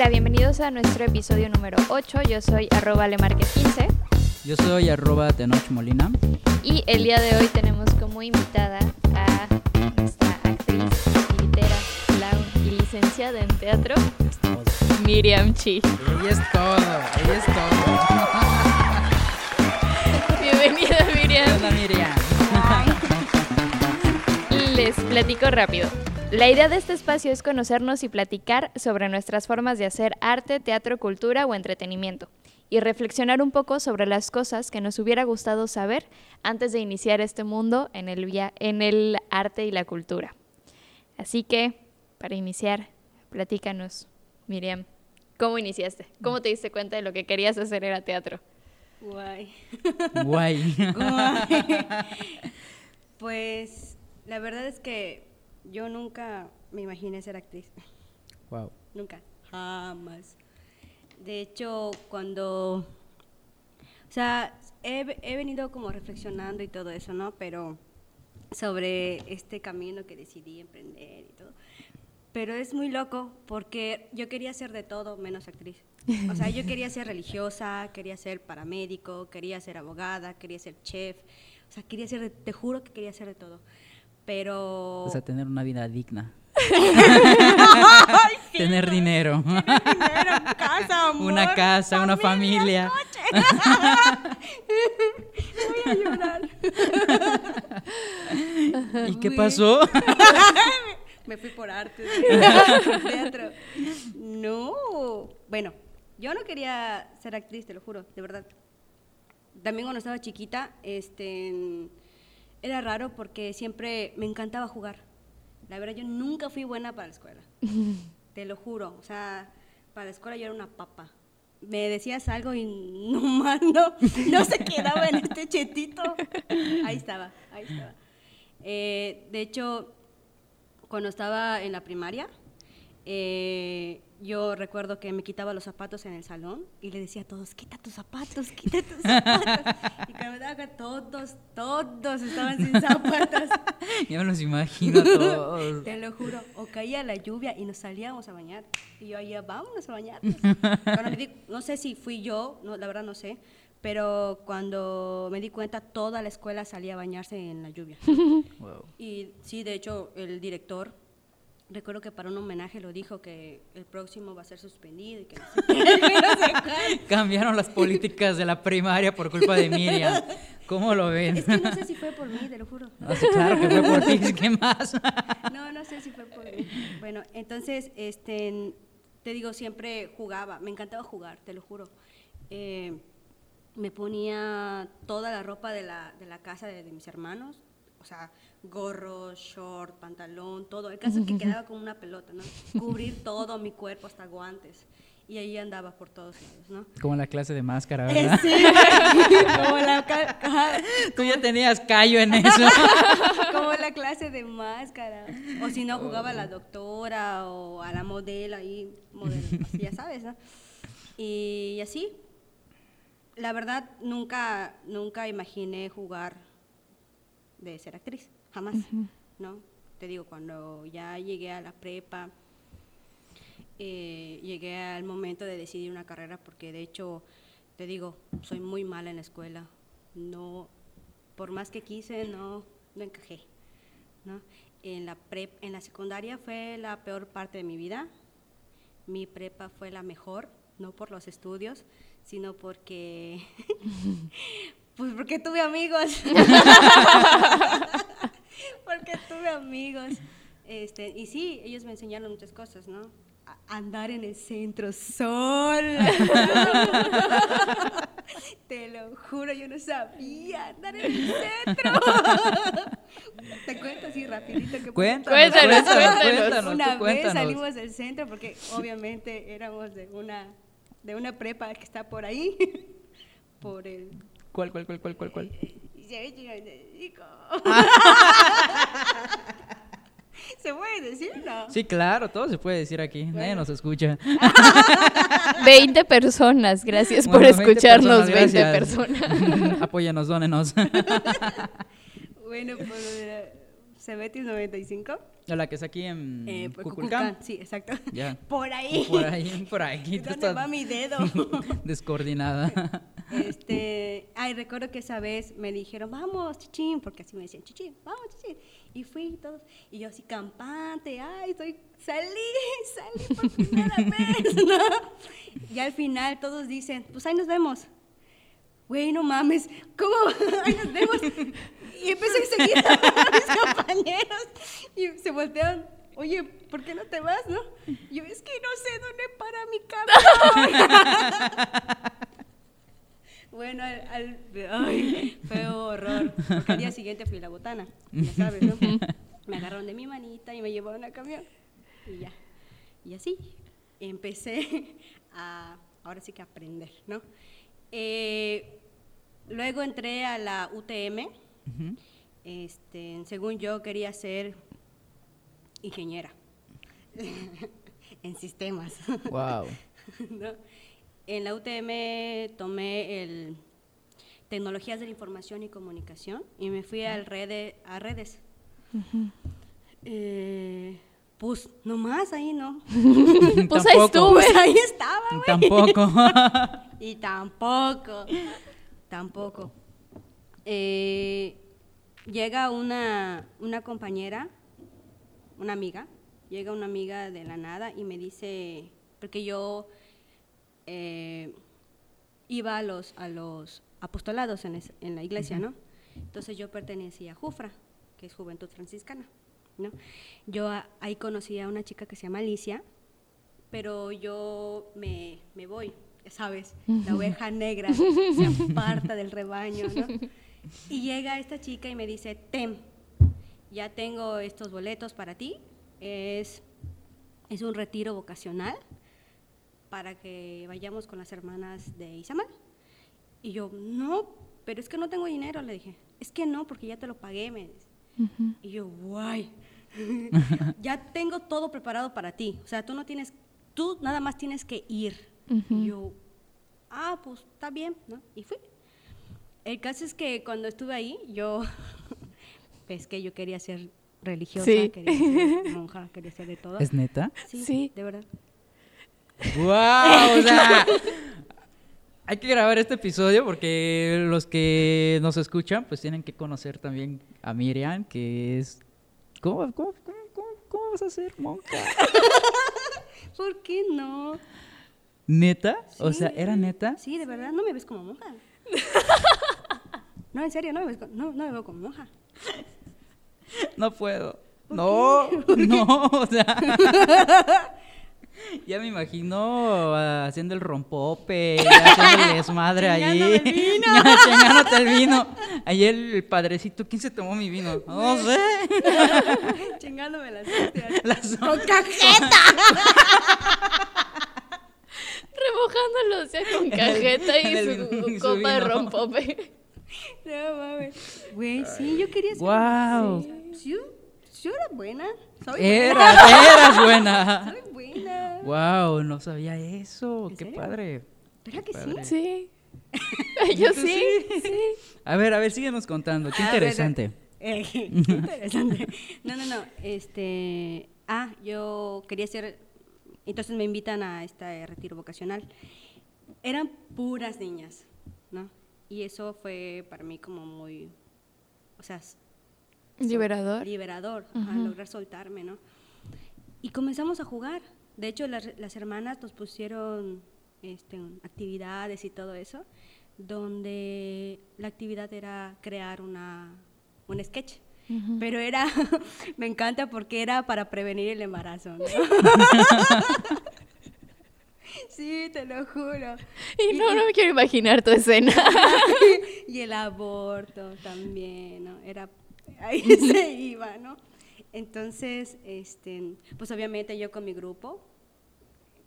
Hola, bienvenidos a nuestro episodio número 8. Yo soy arroba lemarquez15 Yo soy arroba Tenoch Molina. y el día de hoy tenemos como invitada a nuestra actriz, tiritera, clown y licenciada en teatro, Miriam Chi. Ella es todo, ella es todo. Bienvenida, ¿Qué Miriam. onda, Miriam? Les platico rápido. La idea de este espacio es conocernos y platicar sobre nuestras formas de hacer arte, teatro, cultura o entretenimiento y reflexionar un poco sobre las cosas que nos hubiera gustado saber antes de iniciar este mundo en el, via- en el arte y la cultura. Así que, para iniciar, platícanos, Miriam, ¿cómo iniciaste? ¿Cómo te diste cuenta de lo que querías hacer era teatro? Guay. Guay. Guay. Pues la verdad es que yo nunca me imaginé ser actriz. Wow. Nunca. Jamás. De hecho, cuando... O sea, he, he venido como reflexionando y todo eso, ¿no? Pero sobre este camino que decidí emprender y todo. Pero es muy loco porque yo quería ser de todo menos actriz. O sea, yo quería ser religiosa, quería ser paramédico, quería ser abogada, quería ser chef. O sea, quería ser, de- te juro que quería ser de todo. Pero... O sea, tener una vida digna. tener dinero. dinero, casa, amor, una casa, una familia. Voy a llorar. ¿Y qué pasó? Me fui por arte, teatro. No, bueno, yo no quería ser actriz, te lo juro, de verdad. También cuando estaba chiquita, este, era raro porque siempre me encantaba jugar. La verdad, yo nunca fui buena para la escuela, te lo juro. O sea, para la escuela yo era una papa. Me decías algo y no no, no se quedaba en este chetito. Ahí estaba, ahí estaba. Eh, de hecho, cuando estaba en la primaria, eh, yo recuerdo que me quitaba los zapatos en el salón y le decía a todos, quita tus zapatos, quita tus zapatos. y cuando me daba cuenta, todos, todos estaban sin zapatos. Ya me los imagino todos. Te lo juro, o caía la lluvia y nos salíamos a bañar. Y yo ahí, vámonos a di- no sé si fui yo, no, la verdad no sé, pero cuando me di cuenta, toda la escuela salía a bañarse en la lluvia. Wow. Y sí, de hecho, el director, recuerdo que para un homenaje lo dijo que el próximo va a ser suspendido y que no sé. Cambiaron las políticas de la primaria por culpa de Miriam. ¿Cómo lo ven? Es que no sé si fue por mí, te lo juro. No, sí, claro que fue por ti. ¿Qué más? No, no sé si fue por mí. Bueno, entonces, este, te digo, siempre jugaba, me encantaba jugar, te lo juro. Eh, me ponía toda la ropa de la, de la casa de, de mis hermanos, o sea, gorro, short, pantalón, todo. El caso es que quedaba como una pelota, ¿no? Cubrir todo mi cuerpo, hasta guantes. Y ahí andaba por todos lados, ¿no? Como la clase de máscara, Eh, ¿verdad? sí, como la, Tú ya tenías callo en eso. como la clase de máscara. O si no, jugaba a la doctora o a la modelo ahí, modelo, así, ya sabes, ¿no? Y así, la verdad, nunca, nunca imaginé jugar de ser actriz, jamás, ¿no? Te digo, cuando ya llegué a la prepa, eh, llegué al momento de decidir una carrera porque de hecho, te digo, soy muy mala en la escuela. No, por más que quise, no, no encajé. ¿no? En, la prep, en la secundaria fue la peor parte de mi vida. Mi prepa fue la mejor, no por los estudios, sino porque, pues porque tuve amigos. porque tuve amigos. Este, y sí, ellos me enseñaron muchas cosas, ¿no? A- andar en el centro sola. Te lo juro, yo no sabía andar en el centro. Te cuento así rapidito que Cuéntanos, Cuéntanos, cuéntanos, una vez cuéntanos. salimos del centro porque obviamente éramos de una de una prepa que está por ahí por el ¿Cuál, cuál, cuál, cuál, cuál, cuál? ¿Se puede decir? No. Sí, claro, todo se puede decir aquí. Nadie Bueno. nos escucha. 20 personas, gracias por Bueno, 20 escucharnos, 20 gracias. personas. Apóyanos, dónenos. Bueno, pues, eh, Cebetis 95. La que es aquí en Eh, Cuculcán. Cuculcán, Sí, exacto. Ya. Por ahí. Por ahí, por ahí. ¿Dónde estás va mi dedo? Descoordinada. Este, ay, recuerdo que esa vez me dijeron, vamos, chichín, porque así me decían, chichín, vamos, chichín. Y fui y todos, y yo así campante, ay, soy, salí, salí por primera vez, ¿no? Y al final todos dicen, pues ahí nos vemos. Güey, no mames, ¿cómo? Ahí nos vemos. Y empecé a seguir a mis compañeros y se voltearon. Oye, ¿por qué no te vas, no? Y yo, es que no sé dónde para mi camión. Bueno, al, al- ay, fue horror. Porque al día siguiente fui a la botana, ya sabes, ¿no? Me agarraron de mi manita y me llevaron al camión. Y ya. Y así empecé a, ahora sí que aprender, ¿no? Eh, luego entré a la UTM. Este, según yo quería ser ingeniera en sistemas. Wow. ¿no? En la UTM tomé el Tecnologías de la Información y Comunicación y me fui al rede, a redes. Eh, pues nomás ahí, ¿no? Pues ahí estuve. Pues ahí estaba, güey. Tampoco. Y tampoco, tampoco. Eh, llega una, una compañera, una amiga, llega una amiga de la nada y me dice, porque yo eh, iba a los, a los apostolados en, es- en la iglesia, ¿no? Entonces yo pertenecía a Jufra, que es Juventud Franciscana, ¿no? Yo a- ahí conocí a una chica que se llama Alicia, pero yo me, me voy, ya sabes, la oveja negra se aparta del rebaño, ¿no? Y llega esta chica y me dice, Tem, ya tengo estos boletos para ti, es, es un retiro vocacional para que vayamos con las hermanas de Izamal. Y yo, no, pero es que no tengo dinero, le dije, es que no, porque ya te lo pagué, me dice. Y yo, guay, ya tengo todo preparado para ti. O sea, tú no tienes, tú nada más tienes que ir. Y yo, ah, pues está bien, ¿no? Y fui. El caso es que cuando estuve ahí, yo, pues que yo quería ser religiosa, Sí. quería ser monja, quería ser de todo. ¿Es neta? Sí, Sí. de verdad. ¡Wow! O sea, hay que grabar este episodio porque los que nos escuchan, pues tienen que conocer también a Miriam, que es. ¿Cómo, cómo, cómo, cómo, cómo vas a ser monja? ¿Por qué no? ¿Neta? O sea. ¿era neta? Sí, de verdad, no me ves como monja. No, en serio, no me, ves no, no me veo como monja. No puedo. No, no, o sea. Ya me imagino ah, haciendo el rompope, haciendo el desmadre ahí. Chingándome el vino. Chingándote el vino. Ahí el padrecito, ¿quién se tomó mi vino? No sé. Chingándome las hostias. Las- ¡Con cajeta! Remojándolo, o sea, con cajeta y su, su copa de rompope. No mames. Güey, sí, yo quería ser. Guau. Sí, sí, yo era buena. Soy Era, eras buena. buena. Soy buena. Wow, no sabía eso. ¿En Qué serio? padre. ¿Verdad que sí? padre. Sí. Yo sí, sí. A ver, a ver, síguenos contando. Qué interesante. eh, qué interesante. No, no, no. Este. Ah, yo quería ser. Entonces me invitan a este retiro vocacional. Eran puras niñas, ¿no? Y eso fue para mí como muy. O sea, Liberador. liberador, ajá, lograr soltarme, ¿no? Y comenzamos a jugar. De hecho, las, las hermanas nos pusieron este, actividades y todo eso, donde la actividad era crear una, un sketch. Pero era, me encanta porque era para prevenir el embarazo. ¿no? sí, te lo juro. Y no, no me quiero imaginar tu escena. y el aborto también, ¿no? Era, ahí se iba, ¿no? Entonces, este, pues obviamente yo con mi grupo,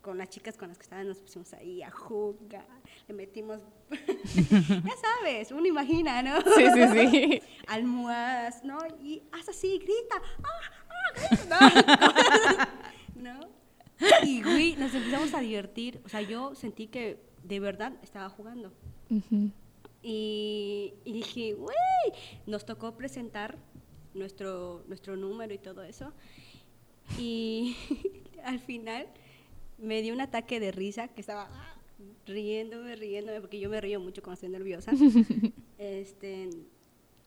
con las chicas con las que estaban, nos pusimos ahí a jugar, le metimos, ya sabes, uno imagina, ¿no? Sí, sí, sí. Almohadas, ¿no? Y haz así, grita, ¡ah, ah! grita! ¿No? ¿No? Y, güey, nos empezamos a divertir, o sea, yo sentí que de verdad estaba jugando. Y dije, güey, nos tocó presentar nuestro, nuestro número y todo eso. Y al final me dio un ataque de risa que estaba riéndome, riéndome, porque yo me río mucho cuando estoy nerviosa. este,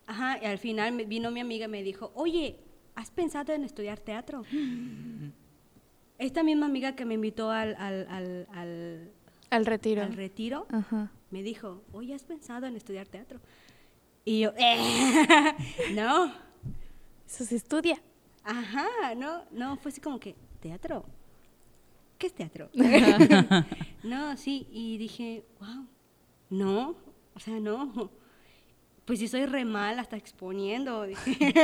ajá, y al final me- vino mi amiga y me dijo, oye, ¿has pensado en estudiar teatro? Esta misma amiga que me invitó al, al, al, al, Al retiro. al retiro, Ajá. me dijo, oye, ¿has pensado en estudiar teatro? Y yo, "Eh, no, Eso se estudia. ajá, no, no, fue así como que, ¿teatro? ¿Qué es teatro? no, sí, y dije, wow, no, o sea, no. Pues si soy re mala hasta exponiendo,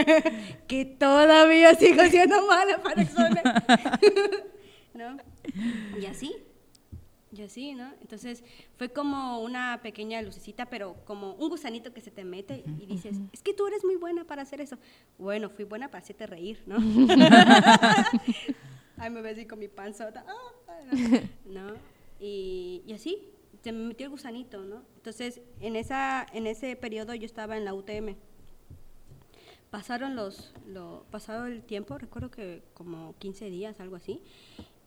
que todavía sigo siendo mala para exponer. ¿No? Y así, y así, ¿no? Entonces fue como una pequeña lucecita, pero como un gusanito que se te mete y dices, es que tú eres muy buena para hacer eso. Bueno, fui buena para hacerte reír, ¿no? Ay, me ves así con mi panzota. ah, ¿no? Y, y así, se me metió el gusanito, ¿no? Entonces, en, esa, en ese periodo yo estaba en la UTM. Pasaron los, lo, pasado el tiempo, recuerdo que como 15 días, algo así,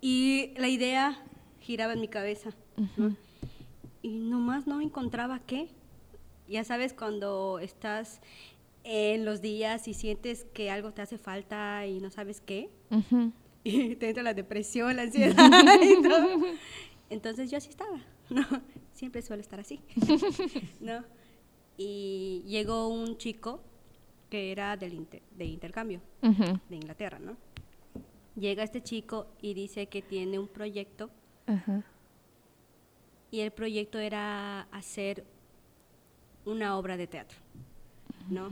y la idea giraba en mi cabeza, ¿no? Y nomás no encontraba qué. Ya sabes, cuando estás en los días y sientes que algo te hace falta y no sabes qué, Ujú. y te entra la depresión, la ansiedad y todo. Entonces yo así estaba, ¿no? Siempre suelo estar así, ¿no? Y llegó un chico que era del inter- de intercambio, de Inglaterra, ¿no? Llega este chico y dice que tiene un proyecto y el proyecto era hacer una obra de teatro, ¿no?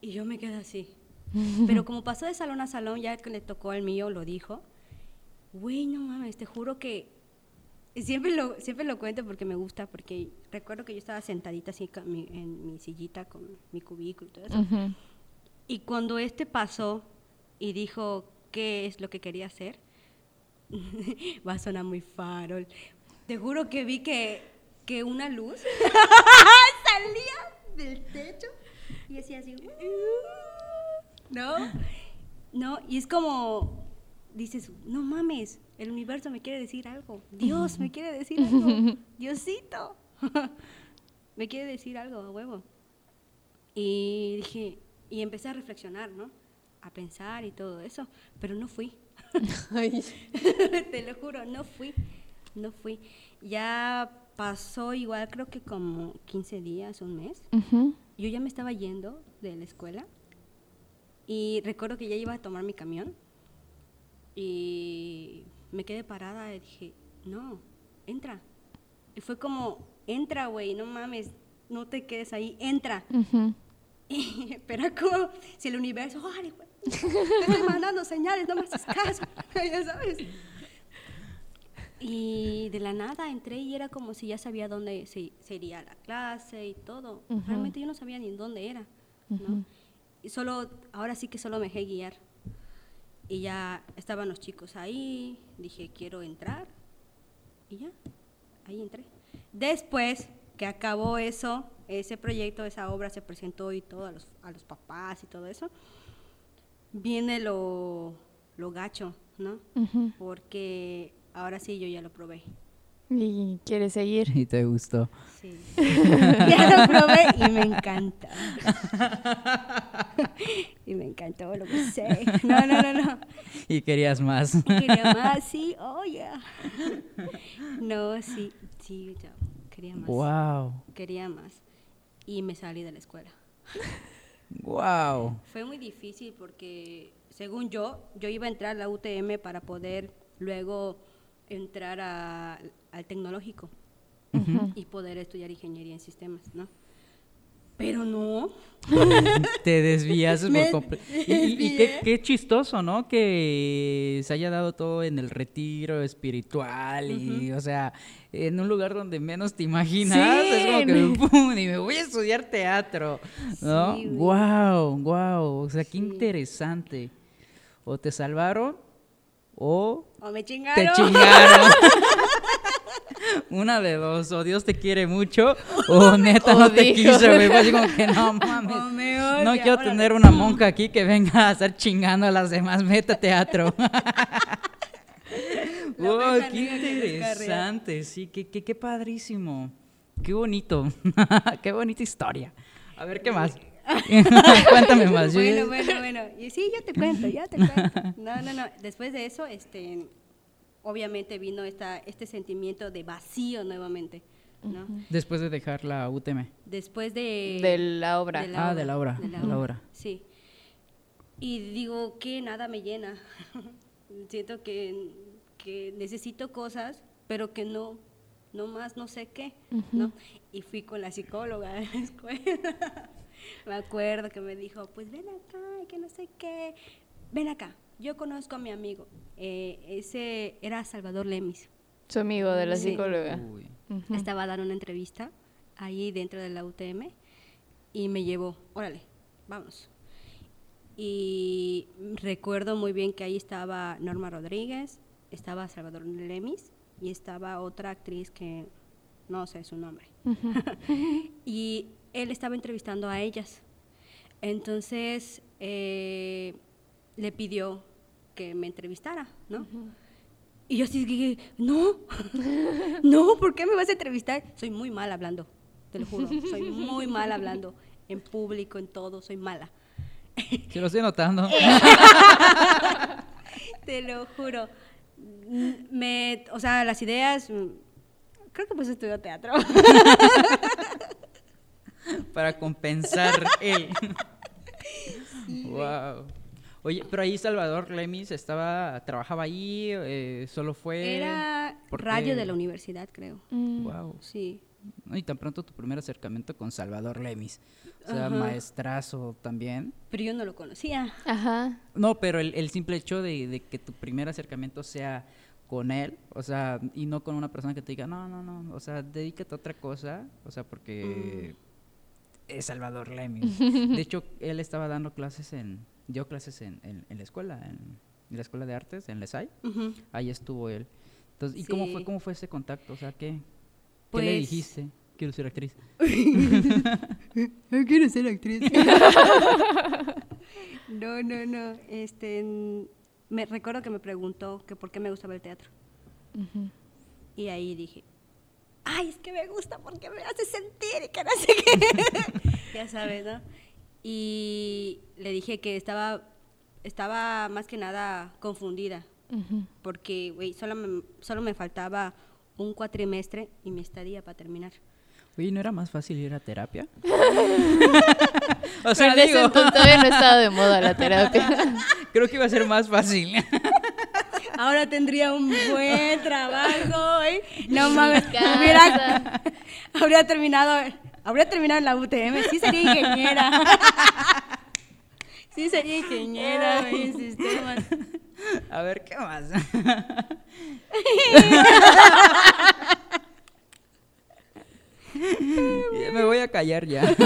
Y yo me quedé así. Pero como pasó de salón a salón, ya que le tocó al mío, lo dijo. Güey, no mames, te juro que siempre lo, siempre lo cuento porque me gusta, porque recuerdo que yo estaba sentadita así mi- en mi sillita con mi cubículo y todo eso. Ujú. Y cuando este pasó y dijo qué es lo que quería hacer, va a sonar muy farol. Te juro que vi que, que una luz salía del techo y hacía así. ¿No? No, y es como dices, no mames, el universo me quiere decir algo. Dios me quiere decir algo. Diosito. me quiere decir algo, a huevo. Y dije, y empecé a reflexionar, ¿no? A pensar y todo eso, pero no fui. Te lo juro, no fui, no fui. Ya pasó igual, creo que como 15 días, un mes. Yo ya me estaba yendo de la escuela y recuerdo que ya iba a tomar mi camión y me quedé parada y dije, no, entra. Y fue como, entra, güey, no mames, no te quedes ahí, entra. Ujú. Pero como si el universo, ¡ay, güey! Te estoy mandando señales, no me haces caso, ya sabes. Y de la nada entré y era como si ya sabía dónde se, sería la clase y todo. Realmente yo no sabía ni dónde era, ¿no? Y solo, ahora sí que solo me dejé guiar. Y ya estaban los chicos ahí, dije, quiero entrar. Y ya, ahí entré. Después que acabó eso, ese proyecto, esa obra se presentó y todo a los, a los papás y todo eso, viene lo, lo gacho, ¿no? Porque ahora sí yo ya lo probé. Y quiere seguir. Y te gustó. Sí. ya lo probé y me encanta. y me encantó lo que sé. No, no, no, no. Y querías más. Y quería más, sí, oh, yeah. No, sí, sí, ya, quería más. wow. Quería más. Y me salí de la escuela. Wow. Fue muy difícil porque, según yo, yo iba a entrar a la UTM para poder luego entrar a- al tecnológico y poder estudiar ingeniería en sistemas, ¿no? Pero no. Te desvías por completo. Y, y- y qué, chistoso, ¿no? Que se haya dado todo en el retiro espiritual y, o sea, en un lugar donde menos te imaginas. Sí, Es como que, y me voy a estudiar teatro, ¿no? Sí, wow, wow. O sea, qué Sí. interesante. O te salvaron o O me te chingaron. Una de dos, o Dios te quiere mucho, o neta no te quiso, güey. Fue así como que no mames. No quiero tener una monja aquí que venga a estar chingando a las demás. Meta teatro. La Oh, qué interesante, sí, qué, qué, qué padrísimo. Qué bonito. qué bonita historia. A ver, ¿qué más? Cuéntame más. Bueno, bueno, bueno. Y sí, yo te cuento, ya te cuento. No, no, no. Después de eso, este, obviamente vino esta, este sentimiento de vacío nuevamente, ¿no? Después de dejar la UTM. Después de... De la obra. Ah, de la obra, de la de la obra, obra. Sí. Y digo que nada me llena. Siento que, que necesito cosas, pero que no, no más, no sé qué, ¿no? Y fui con la psicóloga de la escuela. me acuerdo que me dijo, pues ven acá, y que no sé qué. Ven acá, yo conozco a mi amigo. Eh, ese era Salvador Lemis. Su amigo de la Sí. psicóloga. Estaba dando una entrevista ahí dentro de la UTM y me llevó, órale, vámonos. Y recuerdo muy bien que ahí estaba Norma Rodríguez, estaba Salvador Lemis y estaba otra actriz que no sé su nombre. y él estaba entrevistando a ellas. Entonces eh, le pidió que me entrevistara, ¿no? Y yo así dije, no, no, ¿por qué me vas a entrevistar? Soy muy mal hablando, te lo juro, soy muy mal hablando, en público, en todo, soy mala. Sí, lo estoy notando. Te lo juro. Mm, Me, o sea, las ideas, mm, creo que pues estudio teatro. para compensar el. wow. Oye, pero ahí Salvador Lemis estaba, trabajaba ahí, eh, solo fue. Era ¿por radio de la universidad, creo. Mm. Wow. Sí. Y tan pronto tu primer acercamiento con Salvador Lemis. O sea, Ajá. maestrazo también. Pero yo no lo conocía. Ajá. No, pero el, el simple hecho de, de que tu primer acercamiento sea con él, o sea, y no con una persona que te diga, no, no, no, o sea, dedícate a otra cosa, o sea, porque es Salvador Lemis. De hecho, él estaba dando clases en, dio clases en, en- en la escuela, en, en la escuela de artes, en LESAI, Ujú. ahí estuvo él. Entonces, ¿y cómo fue, Sí. cómo fue ese contacto? O sea, ¿qué, ¿qué Pues- le dijiste? Quiero ser actriz. Yo quiero ser actriz. no, no, no. Este, me recuerdo que me preguntó que por qué me gustaba el teatro. Ujú. Y ahí dije, ay, es que me gusta porque me hace sentir y que no sé qué. ya sabes, ¿no? Y le dije que estaba, estaba más que nada confundida Ujú. porque, güey, solo me, solo me faltaba un cuatrimestre y mi estadía para terminar. Oye, ¿no era más fácil ir a terapia? o Pero sea, en ese digo, entonces todavía no estaba de moda la terapia. creo que iba a ser más fácil. Ahora tendría un buen trabajo, ¿eh? No mames, hubiera, habría terminado, habría terminado en la UTM, sí sería ingeniera. Sí sería ingeniera güey, sistemas. A ver, ¿qué más? Me voy a callar ya.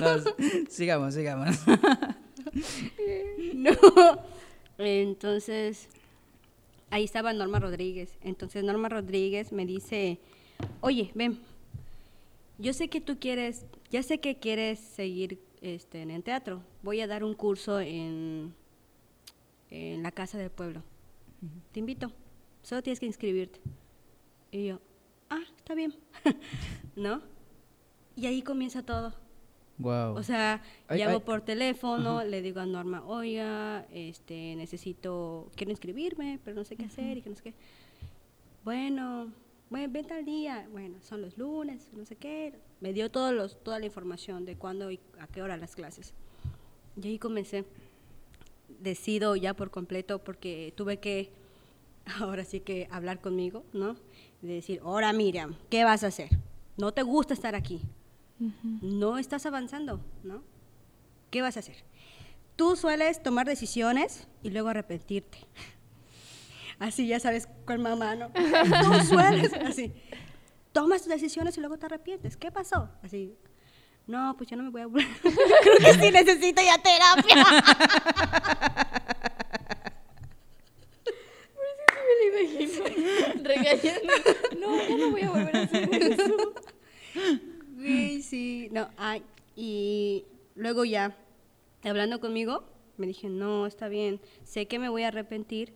No, sigamos, sigamos. No. Entonces, ahí estaba Norma Rodríguez. Entonces Norma Rodríguez me dice, oye, ven, yo sé que tú quieres, ya sé que quieres seguir este, en el teatro. Voy a dar un curso en, en la Casa del Pueblo. Te invito, solo tienes que inscribirte. Y yo, ah, está bien, ¿no? Y ahí comienza todo. Wow. O sea, Ay, llamo ay. por teléfono, le digo a Norma, oiga, este, necesito, quiero inscribirme, pero no sé qué hacer y que no sé qué. Bueno, bueno, ven tal día. Bueno, son los lunes, no sé qué. Me dio todos los, toda la información de cuándo y a qué hora las clases. Y ahí comencé. Decido ya por completo porque tuve que, ahora sí que hablar conmigo, ¿no? De decir, ahora Miriam, ¿qué vas a hacer? No te gusta estar aquí no estás avanzando, ¿no? ¿Qué vas a hacer? Tú sueles tomar decisiones y luego arrepentirte así ya sabes con mamá, ¿no? No sueles, así. Tomas tus decisiones y luego te arrepientes. ¿Qué pasó? Así. No, pues yo no me voy a volver. Creo que sí necesito ya terapia. Por eso sí me lo imagino. Regañando. No, ya no voy a volver a hacer eso. Sí, sí. No, ay. Y luego ya, hablando conmigo, me dije, no, está bien, sé que me voy a arrepentir,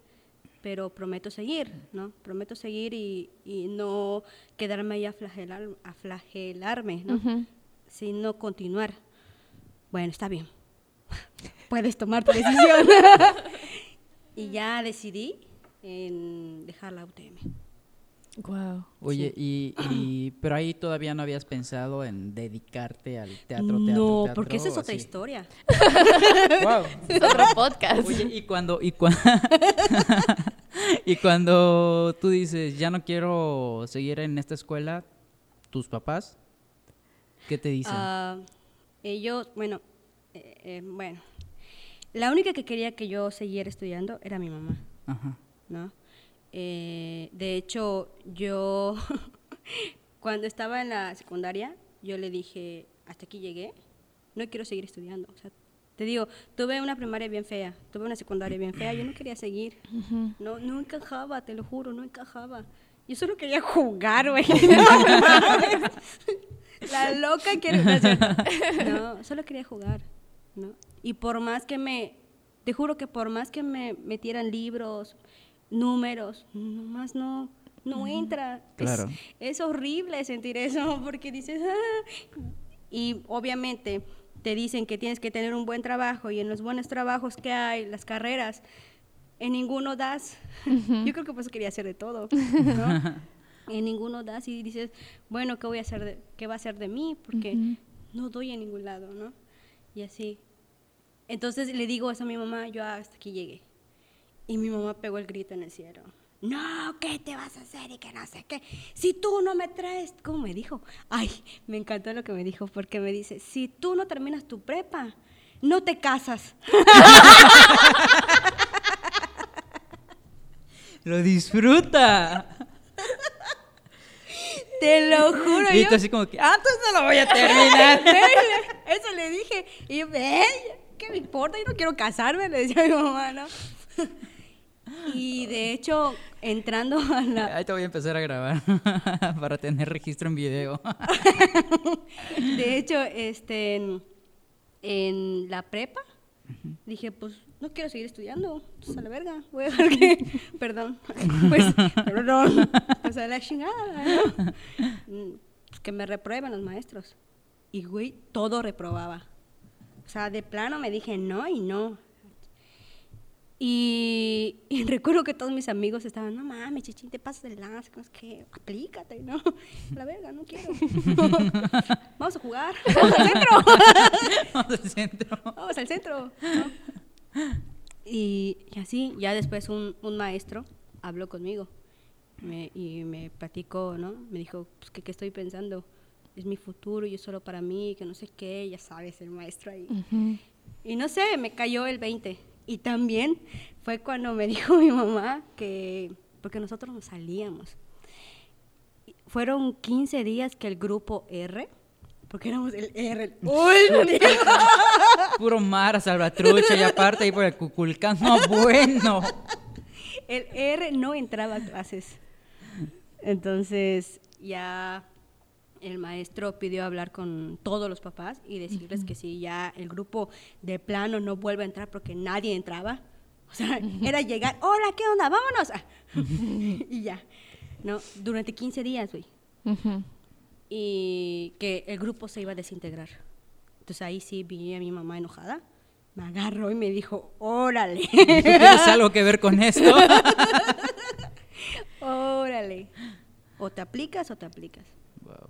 pero prometo seguir, ¿no? Prometo seguir y, y no quedarme ahí a, flagelar, a flagelarme, ¿no? Sino continuar. Bueno, está bien. Puedes tomar tu decisión. y ya decidí en dejar la UTM. Guau. Oye, y, y- pero ahí todavía no habías pensado en dedicarte al teatro, teatro, no, teatro, porque esa es otra así? historia. Guau. Es otro podcast. Oye, y cuando y, cua- y cuando tú dices, "Ya no quiero seguir en esta escuela", tus papás ¿qué te dicen? Ah, ellos, bueno, eh, eh, bueno, la única que quería que yo siguiera estudiando era mi mamá, Ajá. ¿no? Eh, de hecho, yo, cuando estaba en la secundaria, yo le dije, hasta aquí llegué, no quiero seguir estudiando. O sea, te digo, tuve una primaria bien fea, tuve una secundaria bien fea, yo no quería seguir. No, no encajaba, te lo juro, no encajaba. Yo solo quería jugar, güey. La loca quiere... No, solo quería jugar, ¿no? Y por más que me... Te juro que por más que me metieran libros, números, nomás no... No entra. Es- Claro. Es, horrible sentir eso porque dices... "Ah". Y obviamente te dicen que tienes que tener un buen trabajo y en los buenos trabajos que hay, las carreras, en ninguno das. Yo creo que pues quería hacer de todo, ¿no? en ninguno das y dices, bueno, ¿qué voy a hacer de, qué va a hacer de mí? Porque no doy en ningún lado, ¿no? Y así. Entonces le digo eso a mi mamá, yo hasta aquí llegué. Y mi mamá pegó el grito en el cielo. No, ¿qué te vas a hacer? Y que no sé qué. Si tú no me traes, ¿cómo me dijo? Ay, me encantó lo que me dijo, porque me dice, si tú no terminas tu prepa, no te casas. Lo disfruta. Te lo juro. Y tú así como que, "Ah, entonces no lo voy a terminar." Eso le dije. Y yo, "Ey, ¿qué me importa? Yo no quiero casarme, le decía a mi mamá, ¿no? Y de hecho, entrando a la... Ahí te voy a empezar a grabar para tener registro en video. De hecho, este, en, en la prepa, dije, pues, no quiero seguir estudiando. Pues, a la verga. Voy a dejar que... Perdón. Pues, perdón. Pues, a la chingada, ¿no? Mm, pues, que me reprueben los maestros. Y, güey, todo reprobaba. O sea, de plano me dije no y no. Y, y recuerdo que todos mis amigos estaban, no mames, chichín, te pasas de lanza, es que aplícate, ¿no? La verga, no quiero. Vamos a jugar, vamos al centro, Vamos al centro. vamos al centro. ¿no? Y, y así, ya después un, un maestro habló conmigo me- y me platicó, ¿no? Me dijo, pues, qué estoy pensando? Es mi futuro y es solo para mí, que no sé qué, ya sabes, el maestro ahí. Y no sé, me cayó el 20. Y también fue cuando me dijo mi mamá que, porque nosotros nos salíamos. Fueron 15 días que el grupo R, porque éramos el R, el último. Puro mar, salvatrucha y aparte ahí por el Cuculcán. No, bueno. el R no entraba a clases. Entonces ya el maestro pidió hablar con todos los papás y decirles que si ya el grupo de plano no vuelve a entrar porque nadie entraba. O sea, era llegar, hola, ¿qué onda? Vámonos. Ah. y ya. No, durante 15 días, güey. Y que el grupo se iba a desintegrar. Entonces ahí sí vi a mi mamá enojada. Me agarró y me dijo, órale. ¿Tú tienes algo que ver con esto? Órale. O te aplicas o te aplicas. Wow.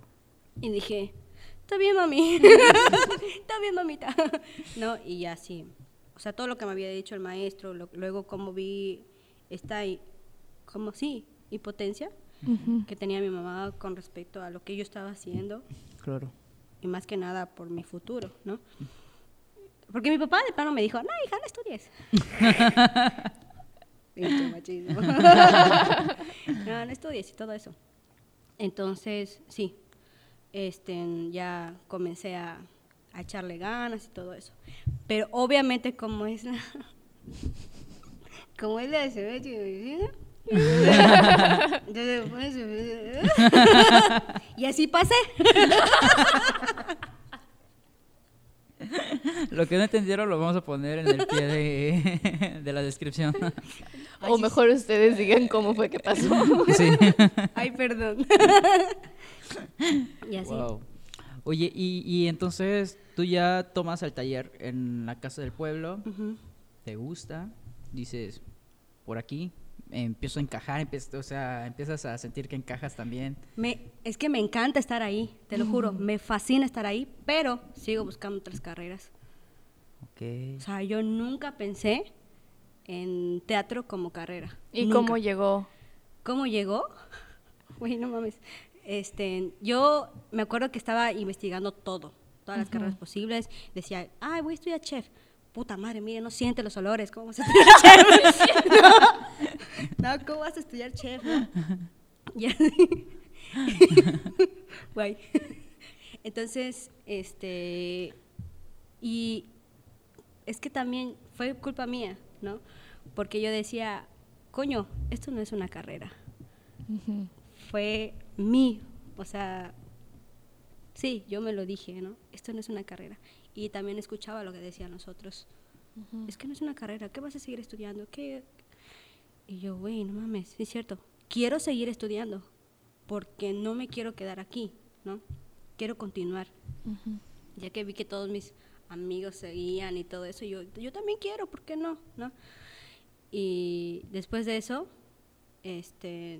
Y dije, está bien, mami. está bien, mamita. no, y ya sí. O sea, todo lo que me había dicho el maestro, lo- luego como vi esta, como sí, impotencia que tenía mi mamá con respecto a lo que yo estaba haciendo Claro. y más que nada por mi futuro, ¿no? Porque mi papá de plano me dijo, no, hija, no estudies. Machismo. no, no estudies y todo eso. Entonces, sí, este, ya comencé a, a echarle ganas y todo eso. Pero obviamente como es la... como es la de Entonces, pues, y así pasé. Lo que no entendieron lo vamos a poner en el pie de, de la descripción. O mejor ustedes digan cómo fue que pasó. Sí. Ay, perdón. y así. Wow. Oye, y, y entonces tú ya tomas el taller en la casa del pueblo, te gusta, dices, por aquí, empiezo a encajar, empiezo, o sea, empiezas a sentir que encajas también. Me, es que me encanta estar ahí, te lo juro. Me fascina estar ahí, pero sigo buscando otras carreras. Ok. O sea, yo nunca pensé en teatro como carrera. ¿Y Nunca. cómo llegó? ¿Cómo llegó? Güey, no mames. Este, yo me acuerdo que estaba investigando todo, todas las carreras posibles. Decía, ay, voy a estudiar chef. Puta madre, mire, no siente los olores. ¿Cómo vas a estudiar chef? no, no, ¿cómo vas a estudiar chef? no? Y así. Guay. Entonces, este, y es que también fue culpa mía, ¿no? Porque yo decía, coño, esto no es una carrera. Fue mi, o sea, sí, yo me lo dije, ¿no? Esto no es una carrera. Y también escuchaba lo que decían nosotros. Es que no es una carrera, ¿qué vas a seguir estudiando? ¿Qué? Y yo, güey, no mames, sí es cierto. Quiero seguir estudiando porque no me quiero quedar aquí, ¿no? Quiero continuar ya que vi que todos mis amigos seguían y todo eso, yo, yo también quiero, ¿por qué no? ¿no? Y después de eso, este,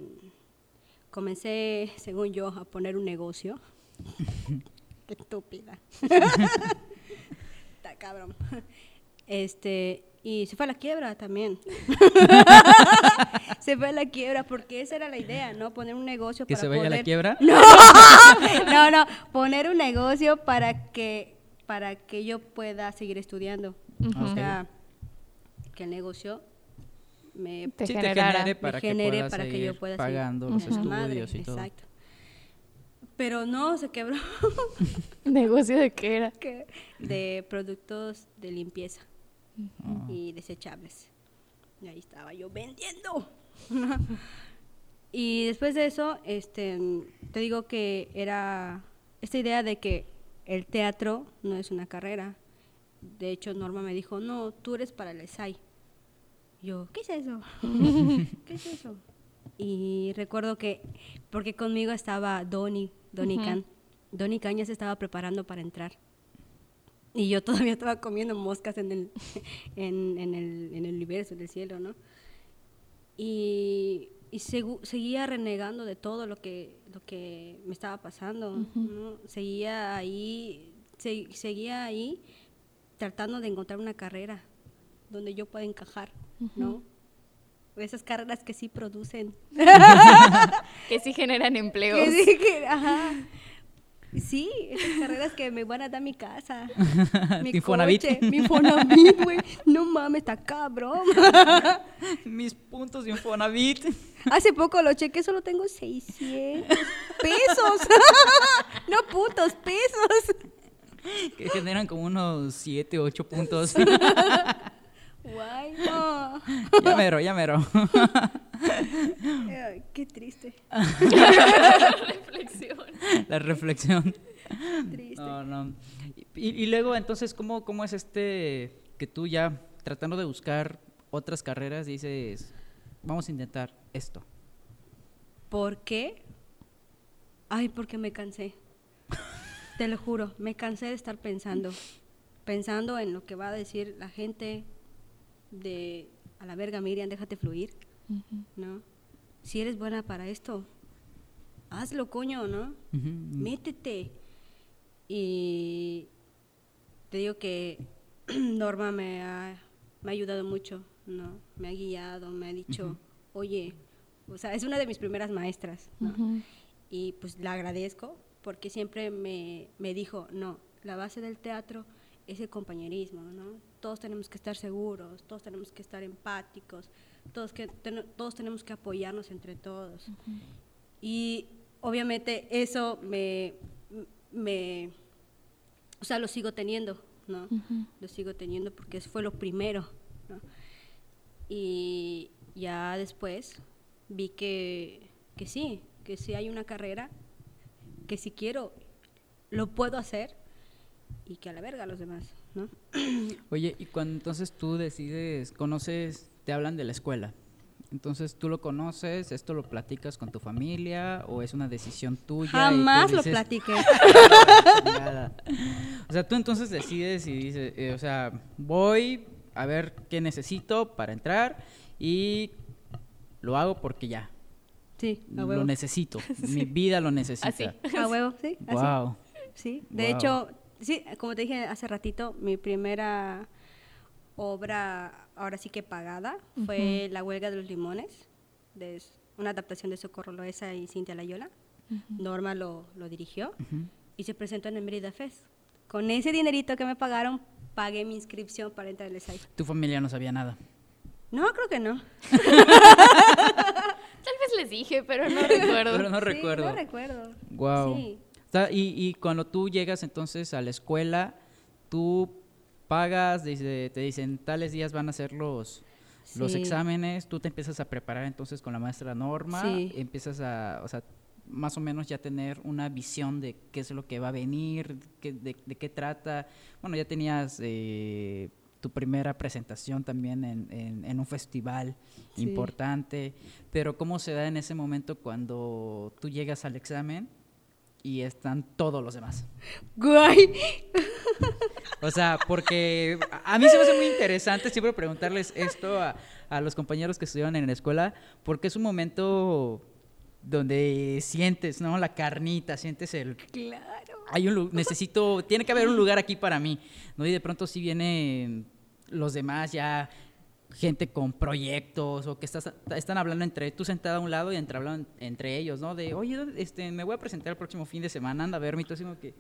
comencé, según yo, a poner un negocio. qué estúpida. Está cabrón. Este, y se fue a la quiebra también. se fue a la quiebra porque esa era la idea, ¿no? Poner un negocio ¿Que para se vaya a la poder- quiebra? no, no, poner un negocio para que para que yo pueda seguir estudiando. O sea, que el negocio me Te Sí, generara. genere Me para que genere puedas para que yo pueda seguir pagando los madre, estudios y todo. Exacto. Pero no, se quebró ¿Negocio de qué era? que- de productos de limpieza Ah. y desechables. Y ahí estaba yo vendiendo. y después de eso, este, te digo que era esta idea de que el teatro no es una carrera. De hecho, Norma me dijo, no, tú eres para el ESAI. Yo, ¿qué es eso? ¿Qué es eso? Y recuerdo que, porque conmigo estaba Donny, Donny. Can. Donny Can ya se estaba preparando para entrar. Y yo todavía estaba comiendo moscas en el, en, en el, en el universo, en el cielo, ¿no? Y, y segu- seguía renegando de todo lo que, lo que me estaba pasando, ¿no? Seguía ahí, se- seguía ahí tratando de encontrar una carrera donde yo pueda encajar, ¿no? Esas carreras que sí producen. Que sí generan empleos. Que sí, que- ajá. Sí, esas carreras que me van a dar mi casa, mi Infonavit. mi Infonavit, güey. No mames, está cabrón. Mis puntos de Infonavit. Hace poco lo chequé, solo tengo 600 pesos. no putos, pesos. que generan como unos 7, 8 puntos. Guay, no. ya mero, ya mero. Ay, qué triste, Reflexión. La reflexión. triste. No, no. Y, y luego, entonces, ¿cómo, ¿cómo es este que tú ya tratando de buscar otras carreras dices, vamos a intentar esto? ¿Por qué? Ay, porque me cansé. Te lo juro, me cansé de estar pensando. Pensando en lo que va a decir la gente de a la verga, Miriam, déjate fluir, ¿no? Si eres buena para esto, hazlo, coño, ¿no? Métete. Y te digo que Norma me ha, me ha ayudado mucho, ¿no? Me ha guiado, me ha dicho, oye, o sea, es una de mis primeras maestras, ¿no? Y pues la agradezco porque siempre me, me dijo, no, la base del teatro es el compañerismo, ¿no? Todos tenemos que estar seguros, todos tenemos que estar empáticos, todos, que, ten- todos tenemos que apoyarnos entre todos. Y obviamente eso me, me, o sea, lo sigo teniendo, ¿no? Lo sigo teniendo porque eso fue lo primero, ¿no? Y ya después vi que, que sí, que sí hay una carrera, que si quiero, lo puedo hacer y que a la verga los demás, ¿no? Oye, y cuando entonces tú decides, conoces, te hablan de la escuela. Entonces tú lo conoces, esto lo platicas con tu familia o es una decisión tuya. y Jamás lo dices, platiqué. O sea, tú entonces decides y dices, eh, o sea, voy a ver qué necesito para entrar y lo hago porque ya, Sí, a lo necesito, mi vida lo necesita. Así. A huevo, sí, así. Wow. Sí, de Wow. hecho, sí, como te dije hace ratito, mi primera obra, ahora sí que pagada, fue La huelga de los limones, de una adaptación de Socorro Loesa y Cintia Layola. Norma lo, lo dirigió y se presentó en el Mérida Fest. Con ese dinerito que me pagaron, pagué mi inscripción para entrar al SAI. Tu familia no sabía nada. No, creo que no. Tal vez les dije, pero no recuerdo. Pero no Sí, recuerdo. No recuerdo. Wow. Sí. Y, y cuando tú llegas entonces a la escuela, tú pagas, dice- te dicen tales días van a ser los, los exámenes, tú te empiezas a preparar entonces con la maestra Norma, Sí. empiezas a, o sea, más o menos ya tener una visión de qué es lo que va a venir, qué- de, de qué trata. Bueno, ya tenías eh, tu primera presentación también en, en- en un festival Sí. importante, pero ¿cómo se da en ese momento cuando tú llegas al examen y están todos los demás? Guay. O sea, porque a mí se me hace muy interesante siempre preguntarles esto a, a los compañeros que estudiaron en la escuela, porque es un momento donde sientes, ¿no? La carnita, sientes el... Claro. Hay un necesito, tiene que haber un lugar aquí para mí, ¿no? Y de pronto sí vienen los demás ya gente con proyectos o que estás, están hablando entre tú sentada a un lado y entre hablan entre ellos, ¿no? De, oye, ¿dónde- este, me voy a presentar el próximo fin de semana, anda a verme y todo que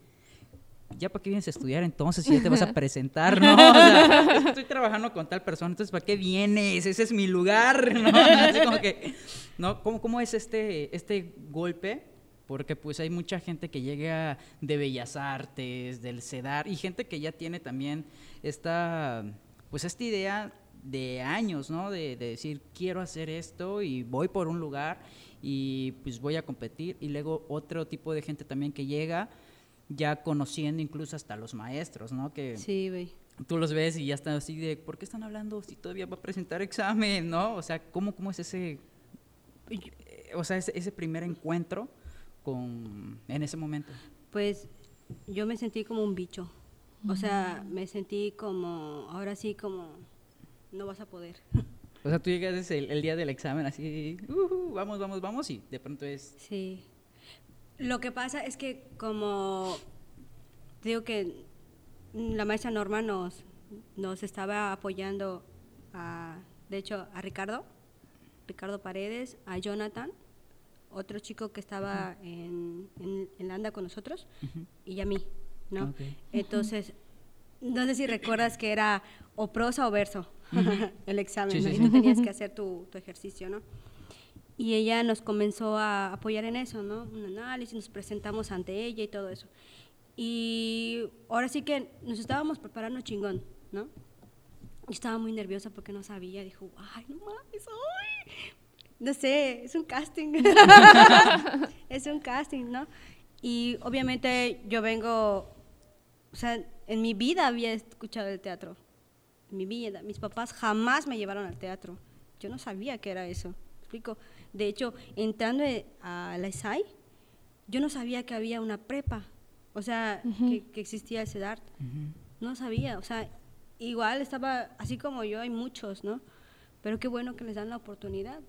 ya para qué vienes a estudiar entonces si ya te vas a presentar, ¿no? O sea, estoy trabajando con tal persona, entonces ¿para qué vienes? Ese es mi lugar, ¿no? Así como que, ¿no? ¿Cómo, cómo es este, este golpe? Porque pues hay mucha gente que llega de Bellas Artes, del CEDAR, y gente que ya tiene también esta, pues esta idea de años, ¿no? De, de decir, quiero hacer esto y voy por un lugar y pues voy a competir. Y luego otro tipo de gente también que llega ya conociendo incluso hasta los maestros, ¿no? Que Sí, güey. tú los ves y ya están así de, ¿por qué están hablando si todavía va a presentar examen, ¿no? O sea, ¿cómo, cómo es ese, eh, o sea, ese, ese primer encuentro con, en ese momento? Pues yo me sentí como un bicho. O sea, me sentí como, ahora sí, como, no vas a poder. O sea, tú llegas el, el día del examen así, "Ujú, vamos, vamos, vamos, y de pronto es, Sí. Lo que pasa es que como digo que la maestra Norma nos, nos estaba apoyando, a, de hecho, a Ricardo, Ricardo Paredes, a Jonathan, otro chico que estaba en, en, en la anda con nosotros, y a mí, ¿no? Entonces, no sé si recuerdas que era o prosa o verso el examen, Sí, ¿no? sí, y tú tenías que hacer tu, tu ejercicio, ¿no? Y ella nos comenzó a apoyar en eso, ¿no? Un análisis, nos presentamos ante ella y todo eso. Y ahora sí que nos estábamos preparando chingón, ¿no? Y estaba muy nerviosa porque no sabía, dijo, ay, no mames, ay. No sé, es un casting. es un casting, ¿no? Y obviamente yo vengo, o sea, en mi vida había escuchado el teatro. Mi vida. Mis papás jamás me llevaron al teatro. Yo no sabía qué era eso. ¿me explico? De hecho, entrando e- a la ESAI, yo no sabía que había una prepa. O sea, que, que existía el CEDART. No sabía. O sea, igual estaba, así como yo, hay muchos, ¿no? Pero qué bueno que les dan la oportunidad.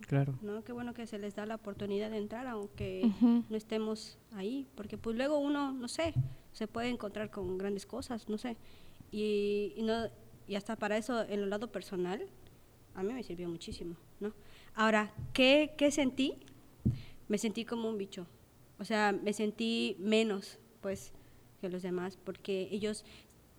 claro. ¿no? Qué bueno que se les da la oportunidad de entrar, aunque no estemos ahí, porque pues luego uno, no sé, se puede encontrar con grandes cosas, no sé. Y, y no, y hasta para eso, en el lado personal, a mí me sirvió muchísimo, ¿no? Ahora, ¿qué, qué sentí? Me sentí como un bicho. O sea, me sentí menos, pues, que los demás, porque ellos...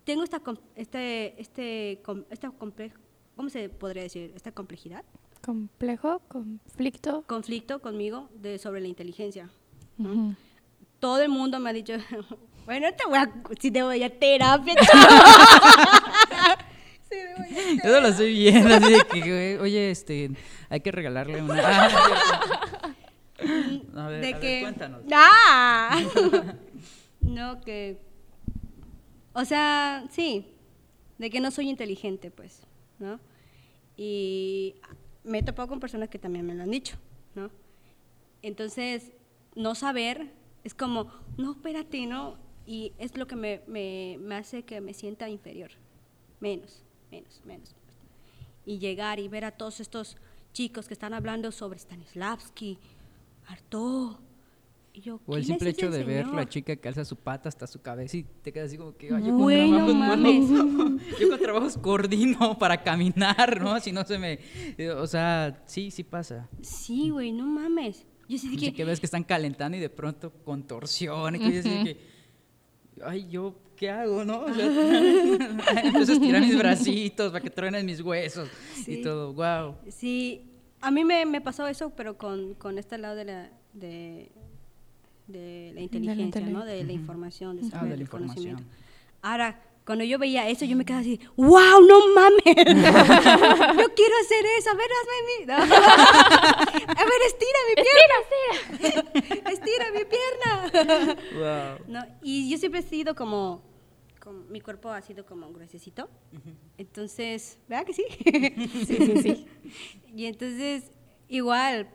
Tengo esta, este, este, esta complejo, ¿cómo se podría decir? Esta complejidad Complejo, conflicto. conflicto conmigo de, sobre la inteligencia. Todo el mundo me ha dicho, bueno, te voy a, si te voy a terapia. A Eso lo estoy viendo, así de que, oye, este, hay que regalarle una... Ah, a ver, de a ver, que, cuéntanos. ¡Ah! no, que O sea, sí, de que no soy inteligente, pues, ¿no? Y me he topado con personas que también me lo han dicho, ¿no? Entonces, no saber es como, no, espérate, ¿no? Y es lo que me, me, me hace que me sienta inferior. Menos, menos, menos. Y llegar y ver a todos estos chicos que están hablando sobre Stanislavski, Artaud, yo, O el ¿quién es simple hecho de ver la chica que alza su pata hasta su cabeza y te quedas así como que, "Ay, yo con Güey, no trabajos mames. yo con trabajos coordino para caminar, ¿no? Si no se me... eh, O sea, sí, sí pasa. Sí, güey, no mames. Yo sí dije, que ves que están calentando y de pronto contorsión y que así que, ay, ¿yo qué hago, no? O sea, empiezo a estirar mis bracitos para que truenen mis huesos Sí. y todo, wow. Sí, a mí me, me pasó eso, pero con, con este lado de la, de, de la inteligencia, ¿no? De la información, de Ah, de la del conocimiento. información. Ahora, cuando yo veía eso, yo me quedaba así, ¡wow, no mames! yo quiero hacer eso, a ver, hazme mi... no. a ver, estira mi pierna. estira mi pierna. Wow. No, y yo siempre he sido como, como- mi cuerpo ha sido como gruesecito. Entonces, ¿verdad que sí? Sí, sí, sí. y entonces, igual,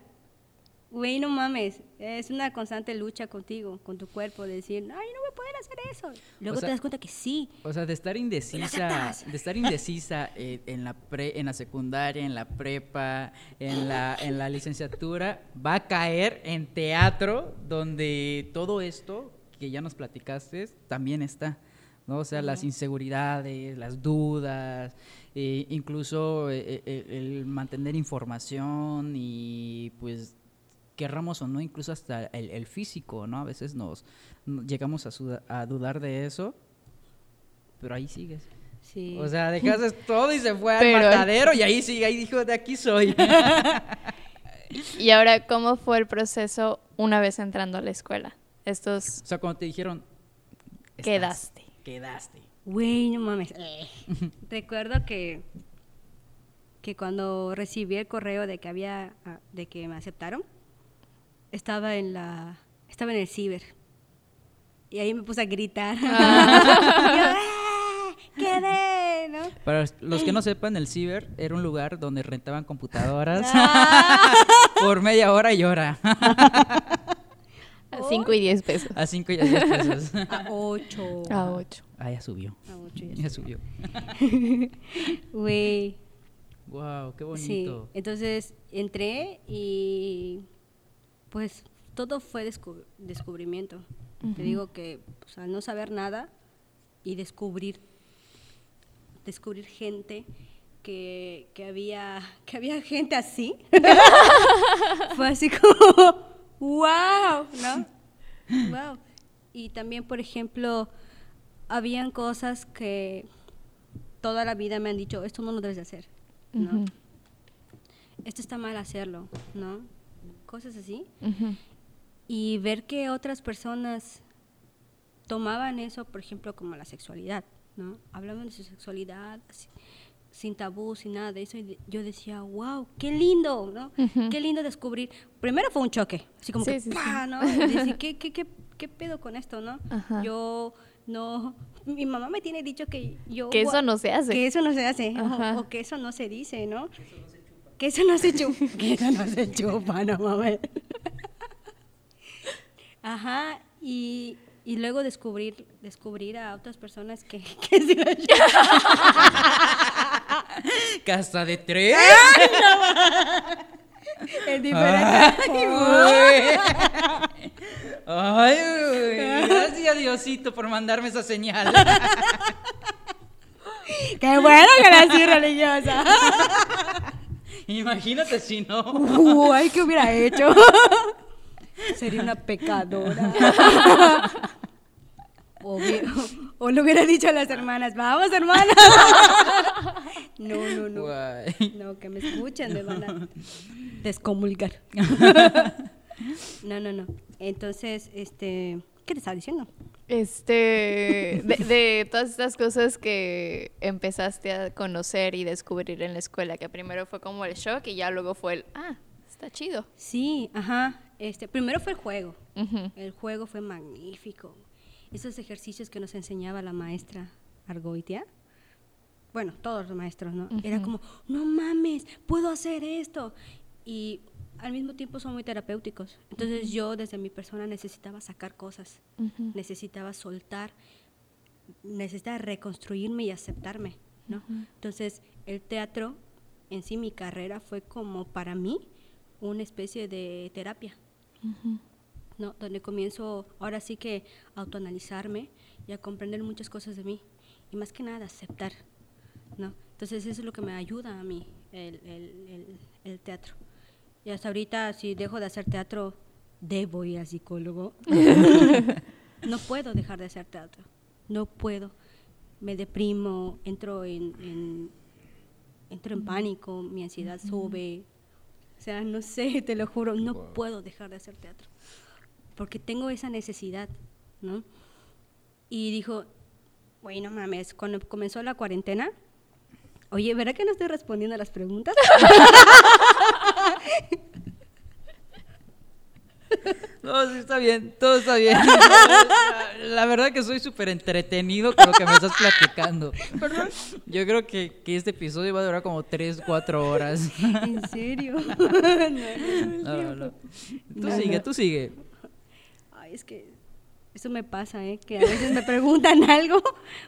güey, no mames, es una constante lucha contigo, con tu cuerpo, de decir, ay, no me pueden hacer eso. Luego sea, te das cuenta que sí. O sea, de estar indecisa, de estar indecisa eh, en la pre, en la secundaria, en la prepa, en la, en la licenciatura, va a caer en teatro, donde todo esto que ya nos platicaste también está. ¿no? O sea, las inseguridades, las dudas, eh, incluso eh, eh, el mantener información y pues querramos o no, incluso hasta el, el físico, ¿no? A veces nos, no- llegamos a, suda- a dudar de eso, pero ahí sigues. Sí. O sea, dejaste todo y se fue al Pero- matadero y ahí sigue, ahí dijo, de aquí soy. Y ahora, ¿cómo fue el proceso una vez entrando a la escuela? Estos o sea, cuando te dijeron, quedaste. Quedaste. Güey, no mames. Recuerdo que, que cuando recibí el correo de que había, ah, de que me aceptaron, estaba en la, estaba en el ciber. Y ahí me puse a gritar. Y yo, ¡eh! ¡Quedé! ¿no? Para los que no sepan, el ciber era un lugar donde rentaban computadoras Ah. por media hora y hora, A 5 y 10 pesos. a 5 y a 10 pesos. A ocho. A 8. Ah, ya subió, A ocho, ya ya subió. Güey. Wow, qué Sí, bonito. entonces entré y pues todo fue descu- descubrimiento. Te digo que pues, al no saber nada y descubrir, descubrir gente que, que había, que había gente así, fue así como, wow, ¿no? Wow. Y también, por ejemplo, habían cosas que toda la vida me han dicho, esto no lo debes de hacer, ¿no? Esto está mal hacerlo, ¿no? Cosas así. Ujú. Y ver que otras personas tomaban eso, por ejemplo, como la sexualidad, ¿no? Hablaban de su sexualidad así, sin tabú, sin nada de eso. Y de- yo decía, wow, qué lindo, ¿no? Ujú. Qué lindo descubrir. Primero fue un choque, así como Sí, que, sí, sí. ¡pah! ¿no? Y decir, ¿qué, qué, qué, qué pedo con esto, no? Ajá. Yo no... Mi mamá me tiene dicho que yo... Que eso no se hace. Que eso no se hace, o- o, que eso no se dice, ¿no? Que eso no se chupa. que eso no se chupa, no mames. Ajá, y, y luego descubrir, descubrir a otras personas que, que sí lo chupan. Casa de tres. Es diferente. Ay, Ay, uy, gracias Diosito por mandarme esa señal. Qué bueno que nací religiosa. Imagínate si no. Uy, ¿qué hubiera hecho? Sería una pecadora. O, hubi- o le hubiera dicho a las hermanas, vamos hermanas. No, no, no. Guay. No, que me escuchen, me van a descomulgar. No, no, no. Entonces, este, ¿qué te estaba diciendo? Este, de, de todas estas cosas que empezaste a conocer y descubrir en la escuela, que primero fue como el shock y ya luego fue el, ah, está chido. Sí, ajá. Este, primero fue el juego. El juego fue magnífico. esos ejercicios que nos enseñaba la maestra Argoitia, bueno, todos los maestros, ¿no? Era como, no mames, puedo hacer esto. Y al mismo tiempo son muy terapéuticos. Entonces yo desde mi persona necesitaba sacar cosas, necesitaba soltar, necesitaba reconstruirme y aceptarme, ¿no? Entonces el teatro en sí, mi carrera fue como para mí una especie de terapia. ¿no? Donde comienzo ahora sí que a autoanalizarme y a comprender muchas cosas de mí y más que nada aceptar, ¿no? Entonces eso es lo que me ayuda a mí, el, el- el- el teatro. Y hasta ahorita si dejo de hacer teatro, debo ir al psicólogo. no puedo dejar de hacer teatro, no puedo. Me deprimo, entro en, en- entro en pánico, mi ansiedad sube. O sea, no sé, te lo juro, no puedo dejar de hacer teatro porque tengo esa necesidad, ¿no? Y dijo, bueno, mames, cuando comenzó la cuarentena, oye, ¿verdad que no estoy respondiendo a las preguntas? No, sí está bien, todo está bien. La, verdad que soy súper entretenido con lo que me estás platicando. Yo creo que, que este episodio va a durar como 3, 4 horas. ¿En serio? No, No. Tú No, sigue, tú sigue. Ay, es que eso me pasa, ¿eh? Que a veces me preguntan algo,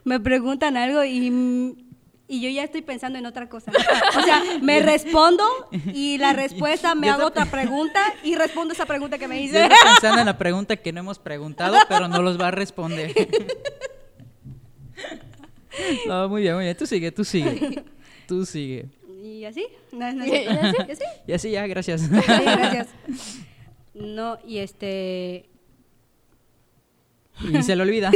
me preguntan algo y, y yo ya estoy pensando en otra cosa. O sea, me respondo y la respuesta me hago otra pregunta y respondo esa pregunta que me Yo hice. estoy pensando en la pregunta que no hemos preguntado, pero no los va a responder. No, muy bien, muy bien. Tú sigue, tú sigue. Tú sigue. ¿Y así? No, no, ¿Y así? ¿Y así? Y así ya, gracias. Sí, gracias. No, y este... Y se le olvida.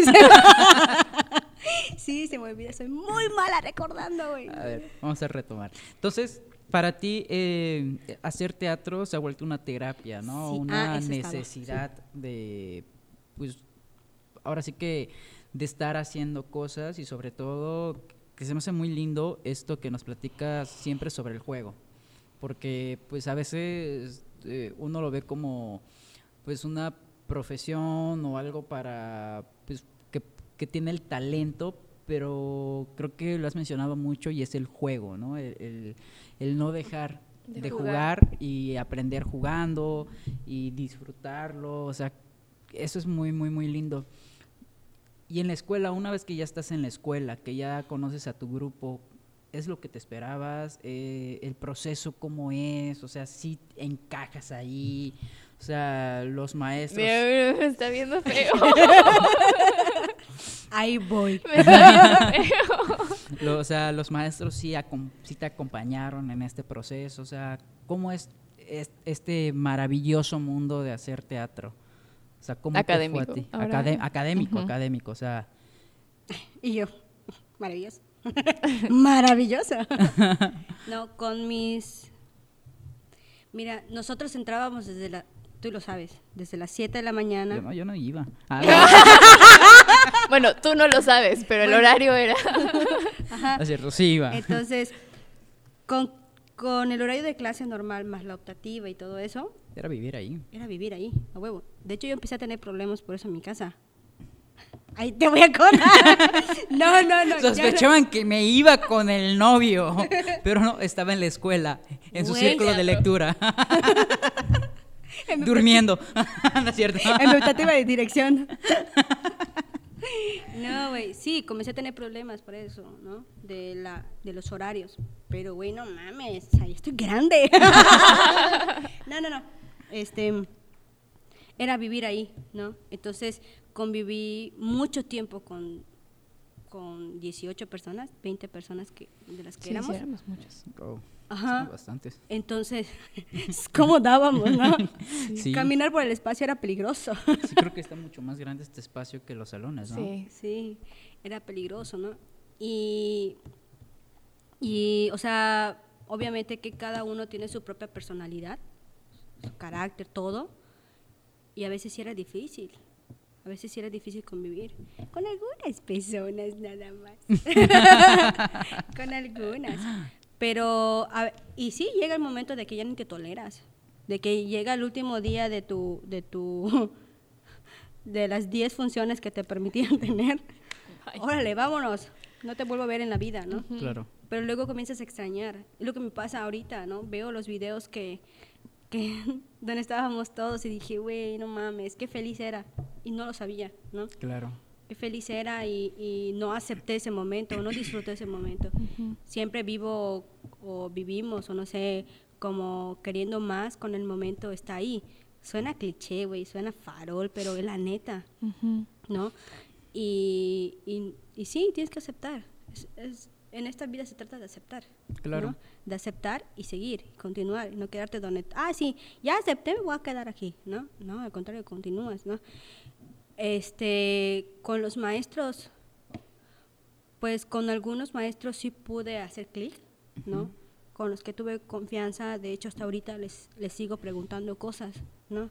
Sí, se me olvida, soy muy mala recordando, güey. A ver, vamos a retomar. Entonces, para ti, eh, hacer teatro se ha vuelto una terapia, ¿no? Sí, Una ah, estaba, necesidad de, pues, ahora sí que de estar haciendo cosas y sobre todo que se me hace muy lindo esto que nos platicas siempre sobre el juego, porque pues a veces eh, uno lo ve como pues una profesión o algo para pues que, tiene el talento, pero creo que lo has mencionado mucho y es el juego, ¿no? El, el- el no dejar De de, jugar. jugar. y aprender jugando y disfrutarlo, o sea, eso es muy, muy, muy lindo. Y en la escuela, una vez que ya estás en la escuela, que ya conoces a tu grupo, ¿es lo que te esperabas? Eh, ¿El proceso cómo es? O sea, si encajas ahí? O sea, los maestros... Mira, mira, me está viendo feo. Ahí voy. Lo- o sea, los maestros sí, acom- sí te acompañaron en este proceso. O sea, ¿cómo es, es- este maravilloso mundo de hacer teatro? O sea, ¿cómo te fue a Académico, ti? Acadé- académico, académico. O sea, Y yo, maravilloso. maravilloso. no, con mis... Mira, nosotros entrábamos desde la... Tú lo sabes, desde las 7 de la mañana. yo no, yo no iba. Ah, Bueno, tú no lo sabes, pero el Bueno. horario era. Ajá. es cierto, sí iba. Entonces, con, con el horario de clase normal más la optativa y todo eso, Era vivir ahí. era vivir ahí, a huevo. De hecho, yo empecé a tener problemas por eso en mi casa. Ahí te voy a contar. no, no, no. Sospechaban que me iba con el novio, pero no, estaba en la escuela, en su Bueno. círculo de lectura, durmiendo. no es cierto. en mi optativa de dirección. No, güey, sí, comencé a tener problemas por eso, ¿no? De, la, de los horarios. Pero, güey, no mames, ahí estoy grande. no, no, no. Este, era vivir ahí, ¿no? Entonces, conviví mucho tiempo con, con 18 personas, 20 personas que, de las que Sí, éramos. sí, éramos muchos. Oh, Ajá. son bastantes. Entonces, ¿cómo dábamos, no? Sí. Caminar por el espacio era peligroso. Sí, creo que está mucho más grande este espacio que los salones, ¿no? Sí. Sí, era peligroso, ¿no? Y, y, o sea, obviamente que cada uno tiene su propia personalidad, su carácter, todo, y a veces sí era difícil, a veces sí era difícil convivir, con algunas personas nada más, con algunas, pero, a- y sí, llega el momento de que ya ni te toleras, de que llega el último día de tu, de tu, de las 10 funciones que te permitían tener, Ay. órale, vámonos, no te vuelvo a ver en la vida, ¿no? Claro. Pero luego comienzas a extrañar. Es lo que me pasa ahorita, ¿no? Veo los videos que, que donde estábamos todos y dije, güey, no mames, qué feliz era. Y no lo sabía, ¿no? Claro. Feliz era y, y no acepté ese momento, no disfruté ese momento. Siempre vivo o vivimos, o no sé, como queriendo más con el momento está ahí. Suena cliché, güey, suena farol, pero es la neta. ¿no? Y, y, y sí, tienes que aceptar. Es- es- en esta vida se trata de aceptar. Claro. ¿no? De aceptar y seguir, continuar, no quedarte donde, ah, sí, ya acepté, me voy a quedar aquí, ¿no? No, al contrario, continúas, ¿no? Este, con los maestros, pues con algunos maestros sí pude hacer clic, ¿no? Con los que tuve confianza, de hecho hasta ahorita les, les sigo preguntando cosas, ¿no?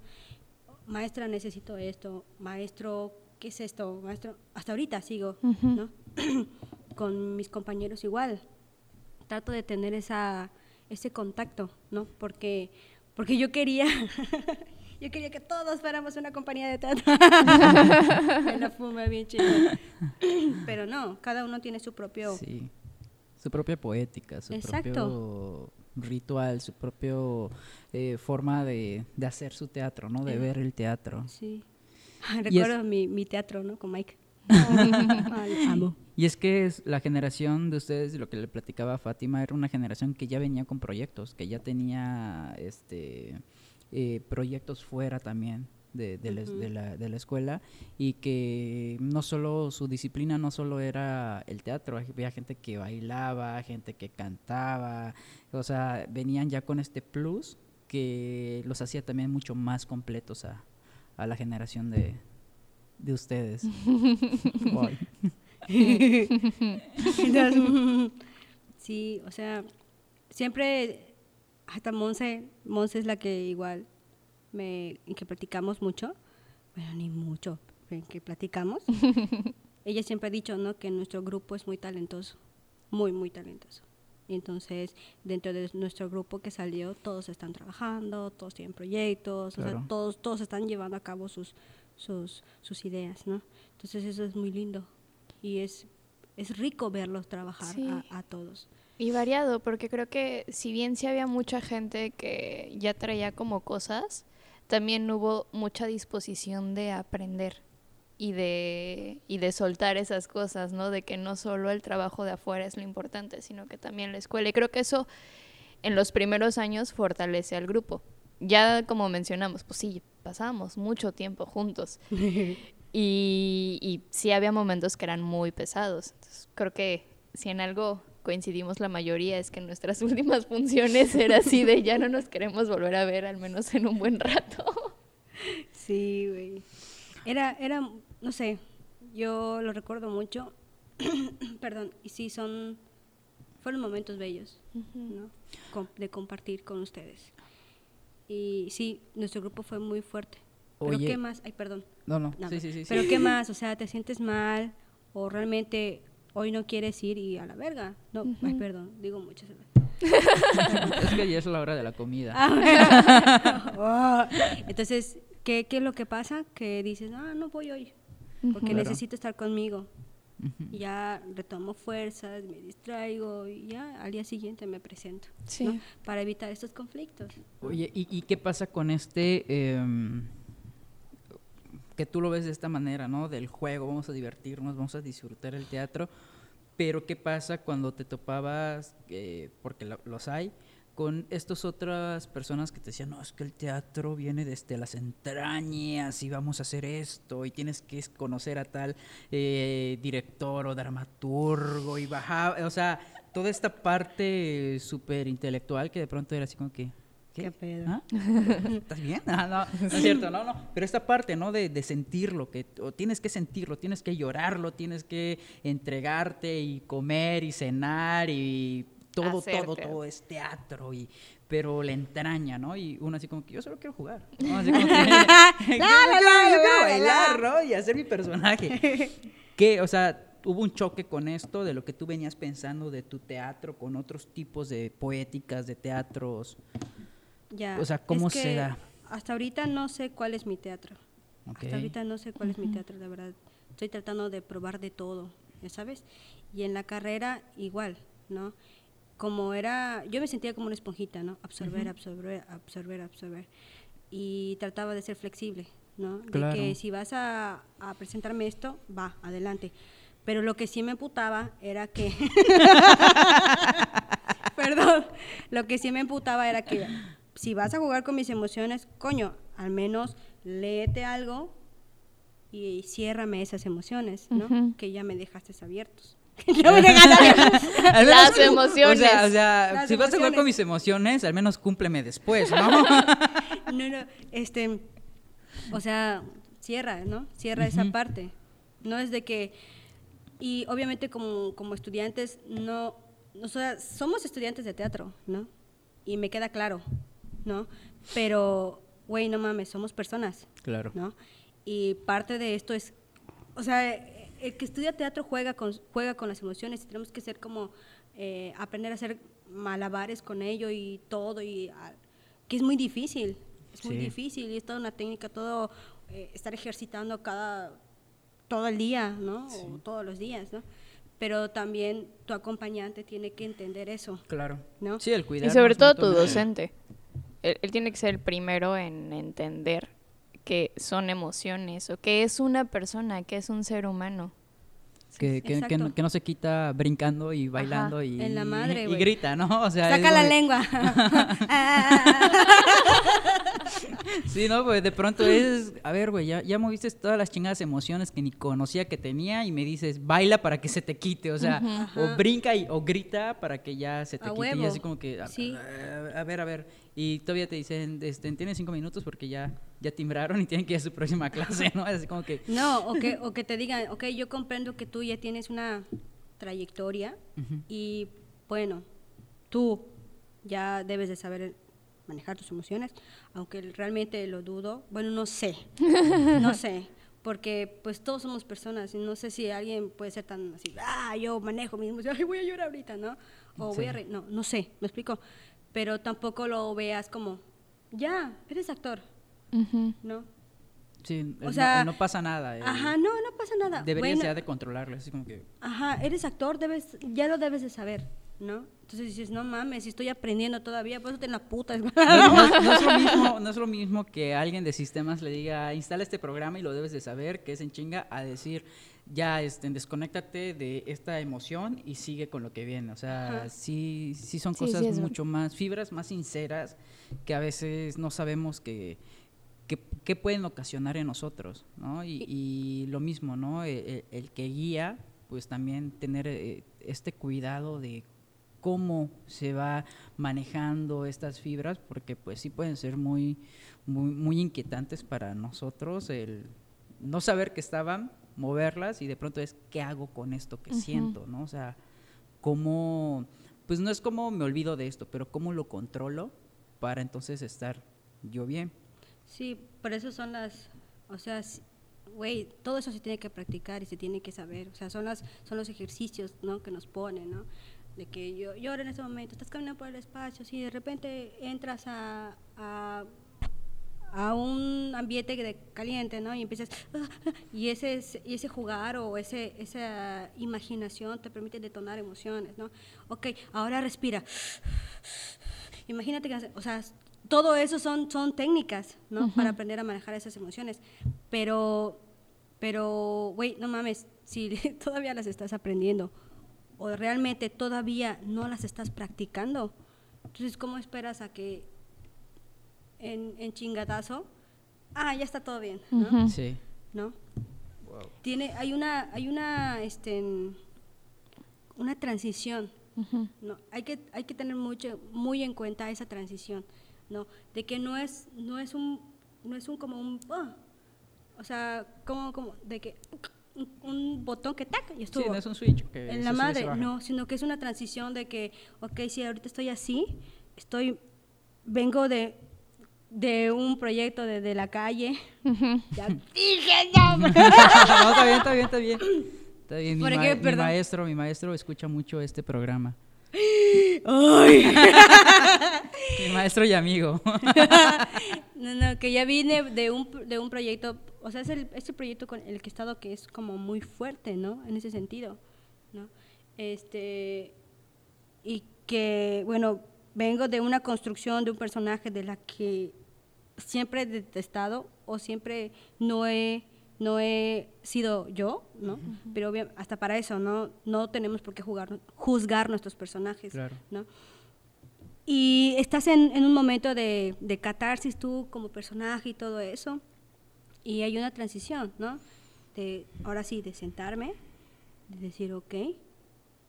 Maestra, necesito esto, maestro, ¿qué es esto? Maestro, hasta ahorita sigo, ¿no? con mis compañeros igual. Trato de tener esa, ese contacto, ¿no? Porque, porque yo quería, yo quería que todos fuéramos una compañía de teatro. Me la fumé bien chido. Pero no, cada uno tiene su propio... Sí. Su propia poética, su Exacto. propio ritual, su propio eh, forma de, de hacer su teatro, ¿no? De Eh. ver el teatro. Sí. Es- Recuerdo mi, mi teatro, ¿no? Con Mike. Amo. Y es que es la generación de ustedes, lo que le platicaba a Fátima, era una generación que ya venía con proyectos, que ya tenía este eh, proyectos fuera también de, de la, de la- de la escuela y que no solo su disciplina no solo era el teatro, había gente que bailaba, gente que cantaba, o sea, venían ya con este plus que los hacía también mucho más completos a, a la generación de, de ustedes. Sí, o sea, siempre, hasta Monse, Monse es la que igual, me, en que platicamos mucho, bueno, ni mucho, en que platicamos. Ella siempre ha dicho, ¿no? Que nuestro grupo es muy talentoso, muy, muy talentoso. Y entonces, dentro de nuestro grupo que salió, todos están trabajando, todos tienen proyectos, o sea, todos, todos están llevando a cabo sus, sus, sus ideas, ¿no? Entonces, eso es muy lindo. Y es, es rico verlos trabajar Sí. a, a todos. Y variado, porque creo que si bien sí había mucha gente que ya traía como cosas, también hubo mucha disposición de aprender y de, y de soltar esas cosas, ¿no? De que no solo el trabajo de afuera es lo importante, sino que también la escuela. Y creo que eso en los primeros años fortalece al grupo. Ya como mencionamos, pues sí, pasábamos mucho tiempo juntos. Y, y sí había momentos que eran muy pesados. Entonces, creo que si en algo coincidimos la mayoría es que nuestras últimas funciones era así de ya no nos queremos volver a ver al menos en un buen rato. Sí, güey. Era, era, no sé, yo lo recuerdo mucho. Perdón, y sí, son, fueron momentos bellos, ¿no? De compartir con ustedes. Y sí, nuestro grupo fue muy fuerte. Pero Oye. ¿qué más? Ay, perdón. No, no, No, sí, sí, sí. sí. Pero ¿qué más? O sea, ¿te sientes mal? ¿O realmente hoy no quieres ir y a la verga? No, ay, perdón, digo muchas veces. Es que ya es la hora de la comida. Ah, Entonces, ¿qué, ¿qué es lo que pasa? Que dices, ah, no voy hoy, porque Claro. necesito estar conmigo. Y ya retomo fuerzas, me distraigo y ya al día siguiente me presento. Sí. ¿no? Para evitar estos conflictos. Oye, ¿y, y qué pasa con este... em, que tú lo ves de esta manera, ¿no? Del juego, vamos a divertirnos, vamos a disfrutar el teatro, pero ¿qué pasa cuando te topabas, eh, porque lo- los hay, con estas otras personas que te decían, no, es que el teatro viene desde las entrañas y vamos a hacer esto y tienes que conocer a tal eh, director o dramaturgo y bajar, o sea, toda esta parte súper intelectual que de pronto era así como que... ¿Qué pedo? ¿Ah? ¿Estás bien? Ah, no, no es cierto, no, no. Pero esta parte, ¿no? De, de sentirlo, que o tienes que sentirlo, tienes que llorarlo, tienes que entregarte y comer y cenar y todo, Hacer todo, teatro. todo es teatro y pero la entraña, ¿no? Y uno así como que yo solo quiero jugar, ¿no? Así como que, yo quiero- yo quiero bailar, ¿no? Y hacer mi personaje. ¿Qué? O sea, hubo un choque con esto de lo que tú venías pensando de tu teatro con otros tipos de poéticas, de teatros. Ya. O sea, ¿cómo es se da? Hasta ahorita no sé cuál es mi teatro. Ok. Hasta ahorita no sé cuál es mi teatro, la verdad. Estoy tratando de probar de todo, ya sabes. Y en la carrera igual, ¿no? Como era, yo me sentía como una esponjita, ¿no? Absorber, absorber, absorber, absorber. Y trataba de ser flexible, ¿no? De que si vas a, a presentarme esto, va, adelante. Pero lo que sí me emputaba era que... Perdón. Lo que sí me emputaba era que si vas a jugar con mis emociones, coño, al menos léete algo y ciérrame esas emociones, ¿no? Que ya me dejaste abiertos. Ya me Las emociones. O sea, o sea, Las si vas a jugar con mis emociones, al menos cúmpleme después, ¿no? No, no, este, o sea, cierra, ¿no? Cierra esa parte. No es de que, y obviamente como, como estudiantes, no, o sea, somos estudiantes de teatro, ¿no? Y me queda claro, ¿no? Pero, güey, no mames, somos personas, claro. ¿no? Y parte de esto es, o sea, el que estudia teatro juega con, juega con las emociones y tenemos que ser como, eh, aprender a hacer malabares con ello y todo, y ah, que es muy difícil, es muy Sí. difícil y es toda una técnica, todo, eh, estar ejercitando cada, todo el día, ¿no? O todos los días, ¿no? Pero también tu acompañante tiene que entender eso, Claro. ¿no? Sí, el Y cuidado. sobre todo tu docente. Él, él tiene que ser el primero en entender que son emociones o que es una persona, que es un ser humano. Que, que, que, Exacto. no, que no se quita brincando y bailando y, en la madre, y güey. grita, ¿no? O sea, Saca la como- lengua. Sí, no, pues de pronto es, a ver, güey, ya, ya moviste todas las chingadas emociones que ni conocía que tenía y me dices, baila para que se te quite, o sea, o brinca y, o grita para que ya se te A quite. Y así como que, a, Sí. a- a ver, a ver, y todavía te dicen, este, tienes cinco minutos porque ya, ya timbraron y tienen que ir a su próxima clase, ¿no? Así como que, No, o que, o que te digan, ok, yo comprendo que tú ya tienes una trayectoria y bueno, tú ya debes de saber manejar tus emociones, aunque realmente lo dudo. Bueno, no sé, no sé, porque pues todos somos personas y no sé si alguien puede ser tan así, ah, yo manejo mis emociones, voy a llorar ahorita, ¿no? O voy a reír, no, no sé, me explico, pero tampoco lo veas como, ya, eres actor. ¿no? sí, O no- sea, no, pasa nada. eh, Ajá, no, no pasa nada. Deberías Bueno, ya de controlarlo, así como que, Ajá, eres actor, debes, ya lo debes de saber, ¿no? Entonces dices, no mames, si estoy aprendiendo todavía, pues en la puta. No, no es- no es lo mismo, no es lo mismo que alguien de sistemas le diga, instala este programa y lo debes de saber, que es en chinga, a decir, ya, este, desconéctate de esta emoción y sigue con lo que viene. O sea, Ajá. sí, sí son Sí, cosas sí, mucho más, fibras más sinceras que a veces no sabemos que, que, que pueden ocasionar en nosotros, ¿no? Y, y lo mismo, ¿no? El, el- el que guía, pues también tener eh, este cuidado de cómo se va manejando estas fibras, porque pues sí pueden ser muy, muy, muy inquietantes para nosotros el no saber que estaban, moverlas y de pronto es qué hago con esto que siento, ¿no? O sea, cómo, pues no es como me olvido de esto, pero cómo lo controlo para entonces estar yo bien. Sí, por eso son las, o sea, güey, todo eso se tiene que practicar y se tiene que saber, o sea, son las, son los ejercicios, ¿no? Que nos ponen, ¿no? De que yo, yo ahora en este momento, estás caminando por el espacio, si de repente entras a, a, a un ambiente de caliente, ¿no? Y empiezas, "Ah, ah", y ese, es- y ese jugar o ese, esa imaginación te permite detonar emociones, ¿no? Ok, ahora respira. Imagínate que, o sea, todo eso son, son técnicas, ¿no? Para aprender a manejar esas emociones. Pero, pero, güey, no mames, si todavía las estás aprendiendo o realmente todavía no las estás practicando, entonces, ¿cómo esperas a que en, en chingadazo, ah, ya está todo bien, ¿no? Sí. ¿No? Tiene, hay una, hay una, este, una transición no, hay que, hay que tener mucho, muy en cuenta esa transición, ¿no? De que no es, no es un, no es un como un, ah, o sea, como, como, de que un, un botón que tac y estuvo. Sí, no es un switch. Que en la madre, no, sino que es una transición de que, ok, si ahorita estoy así, estoy, vengo de, de un proyecto de, de la calle, ya dije no, no, está bien, está bien, está bien. Está bien. Mi, ¿Por ma- qué? mi Perdón. maestro, mi maestro escucha mucho este programa. Ay. Mi maestro y amigo. No, no, que ya vine de un, de un proyecto, o sea, es el, este proyecto con el que he estado que es como muy fuerte, ¿no? En ese sentido, ¿no? Este, y que, bueno, vengo de una construcción de un personaje de la que siempre he detestado o siempre no he, no he sido yo, ¿no? Pero hasta para eso, ¿no? No tenemos por qué jugar, juzgar nuestros personajes, Claro. ¿no? Y estás en, en un momento de, de catarsis tú como personaje y todo eso. Y hay una transición, ¿no? De, ahora sí, de sentarme, de decir, ok,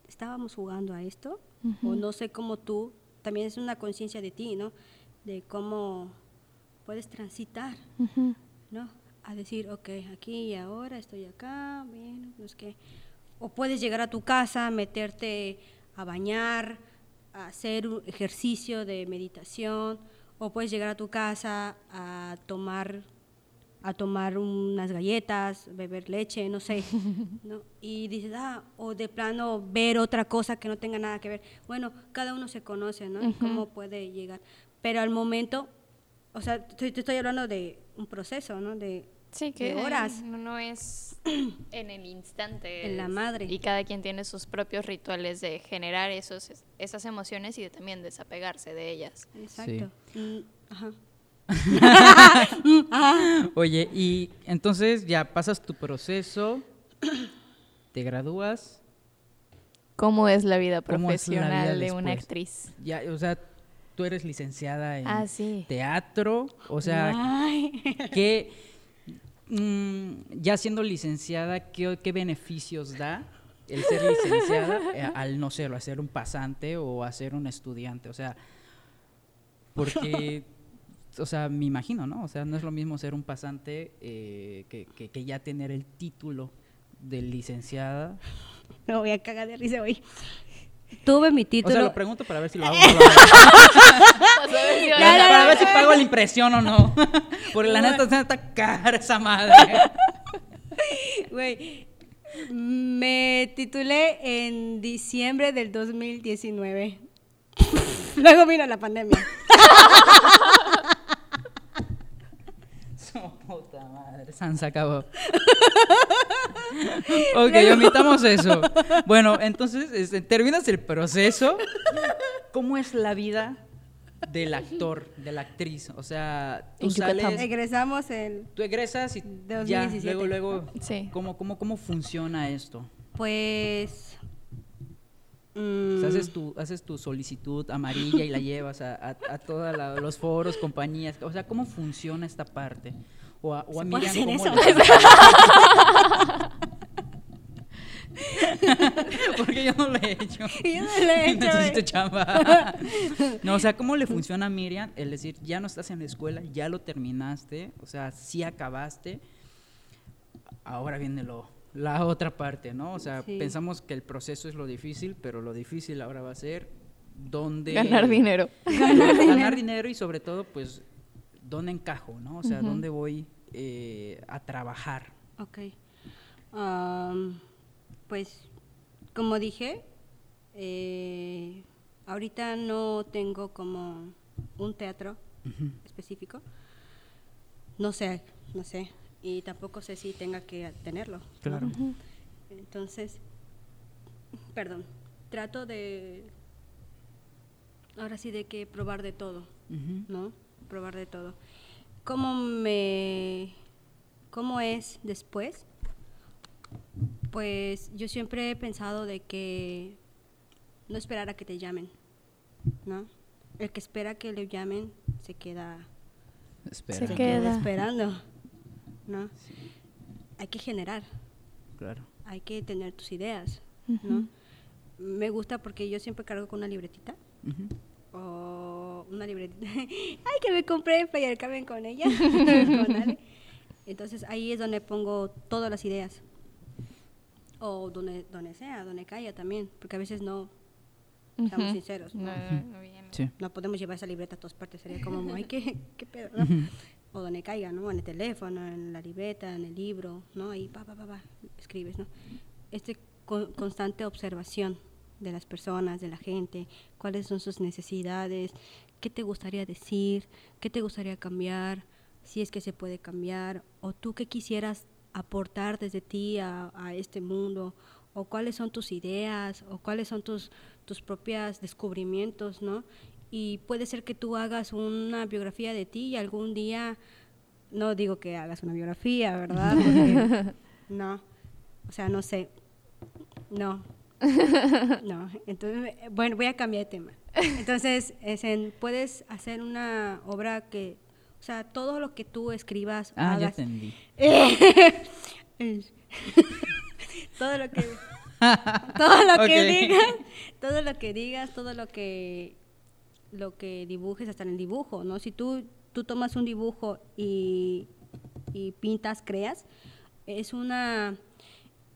estábamos jugando a esto, o no sé cómo tú, también es una conciencia de ti, ¿no? De cómo puedes transitar, ¿no? A decir, ok, aquí y ahora estoy acá, bien, no es que... O puedes llegar a tu casa, meterte a bañar, a hacer un ejercicio de meditación, o puedes llegar a tu casa a tomar a tomar unas galletas, beber leche, no sé, ¿no? Y dices, ah, o de plano ver otra cosa que no tenga nada que ver. Bueno, cada uno se conoce, ¿no? Y cómo puede llegar. Pero al momento, o sea, te, te estoy hablando de un proceso, ¿no? De, Sí, que de horas. no, es en el instante. En la madre. Y cada quien tiene sus propios rituales de generar esos, esas emociones y de también desapegarse de ellas. Exacto. Mm, ajá. Oye, y entonces ya pasas tu proceso, te gradúas, ¿Cómo es la vida ¿Cómo es la vida profesional de una actriz? ya, o sea, tú eres licenciada en Ah, sí. teatro, o sea, Ay. ¿qué, mm, ya siendo licenciada, ¿qué, qué beneficios da el ser licenciada eh, al, no sé, a ser un pasante o a ser un estudiante? O sea, porque, o sea, me imagino, ¿no? O sea, no es lo mismo ser un pasante eh, que, que- que ya tener el título de licenciada. Me voy a cagar de risa hoy. Tuve mi O título. sea, lo pregunto para ver si lo hago o no O para ver si pago la impresión o no. Porque la neta está cara esa madre. Güey, me titulé en diciembre del 2019. Luego vino la pandemia. Su puta madre, San se acabó. ok, omitamos eso. Bueno, entonces, este, terminas el proceso. ¿Cómo es la vida del actor, de la actriz? O sea, tú sales, Egresamos en, tú egresas y ya, 2017. luego, luego, Sí. ¿cómo, cómo, ¿cómo funciona esto? pues... O mm, sea, haces, tu, haces tu solicitud amarilla y la llevas a, a, a todos los foros, compañías. O sea, ¿cómo funciona esta parte? O a, o a ¿Se puede Miriam, ¿cómo eso? le- Porque yo no lo he hecho. Yo no lo he hecho, Necesito güey. chamba. no, o sea, ¿cómo le funciona a Miriam el decir, ya no estás en la escuela, ya lo terminaste, o sea, sí acabaste, ahora viene lo, la otra parte, ¿no? O sea, Sí. pensamos que el proceso es lo difícil, pero lo difícil ahora va a ser dónde... Ganar dinero. Ganar, dinero y sobre todo, pues, dónde encajo, ¿no? O sea, dónde voy eh, a trabajar. Ok. Pues, como dije, eh, ahorita no tengo como un teatro específico. No sé, no sé. Y tampoco sé si tenga que tenerlo. ¿no? Claro. Entonces, perdón, trato de, ahora sí, de que probar de todo. ¿no? Probar de todo. ¿Cómo me cómo es después? Pues yo siempre he pensado de que no esperar a que te llamen, ¿no? El que espera que le llamen se queda, Espera. Se se queda. queda esperando, ¿no? Hay que generar, Claro. hay que tener tus ideas, ¿no? Me gusta porque yo siempre cargo con una libretita o una libretita. Ay, que me compré Player Carmen con ella. con. Entonces ahí es donde pongo todas las ideas. O donde, donde sea, donde caiga también. Porque a veces no, seamos Ujú. sinceros. No, ¿no? no. Sí. No podemos llevar esa libreta a todas partes. Sería como, ay, ¿qué, qué pedo? O donde caiga, ¿no? En el teléfono, en la libreta, en el libro, ¿no? Ahí, pa, pa, pa, pa, escribes, ¿no? Este con- constante observación, de las personas, de la gente, cuáles son sus necesidades, qué te gustaría decir, qué te gustaría cambiar, si es que se puede cambiar, o tú qué quisieras aportar desde ti a, a este mundo, o cuáles son tus ideas, o cuáles son tus, tus propios descubrimientos, ¿no? Y puede ser que tú hagas una biografía de ti y algún día, no digo que hagas una biografía, ¿verdad? Porque no, o sea, no sé, no, no, entonces, bueno, voy a cambiar de tema. Entonces, es en- puedes hacer una obra que, o sea, todo lo que tú escribas, Ah, ya hagas, entendí. Todo lo que todo lo que digas todo lo que digas todo lo que lo que dibujes hasta en el dibujo no si tú tú tomas un dibujo y, y pintas creas es una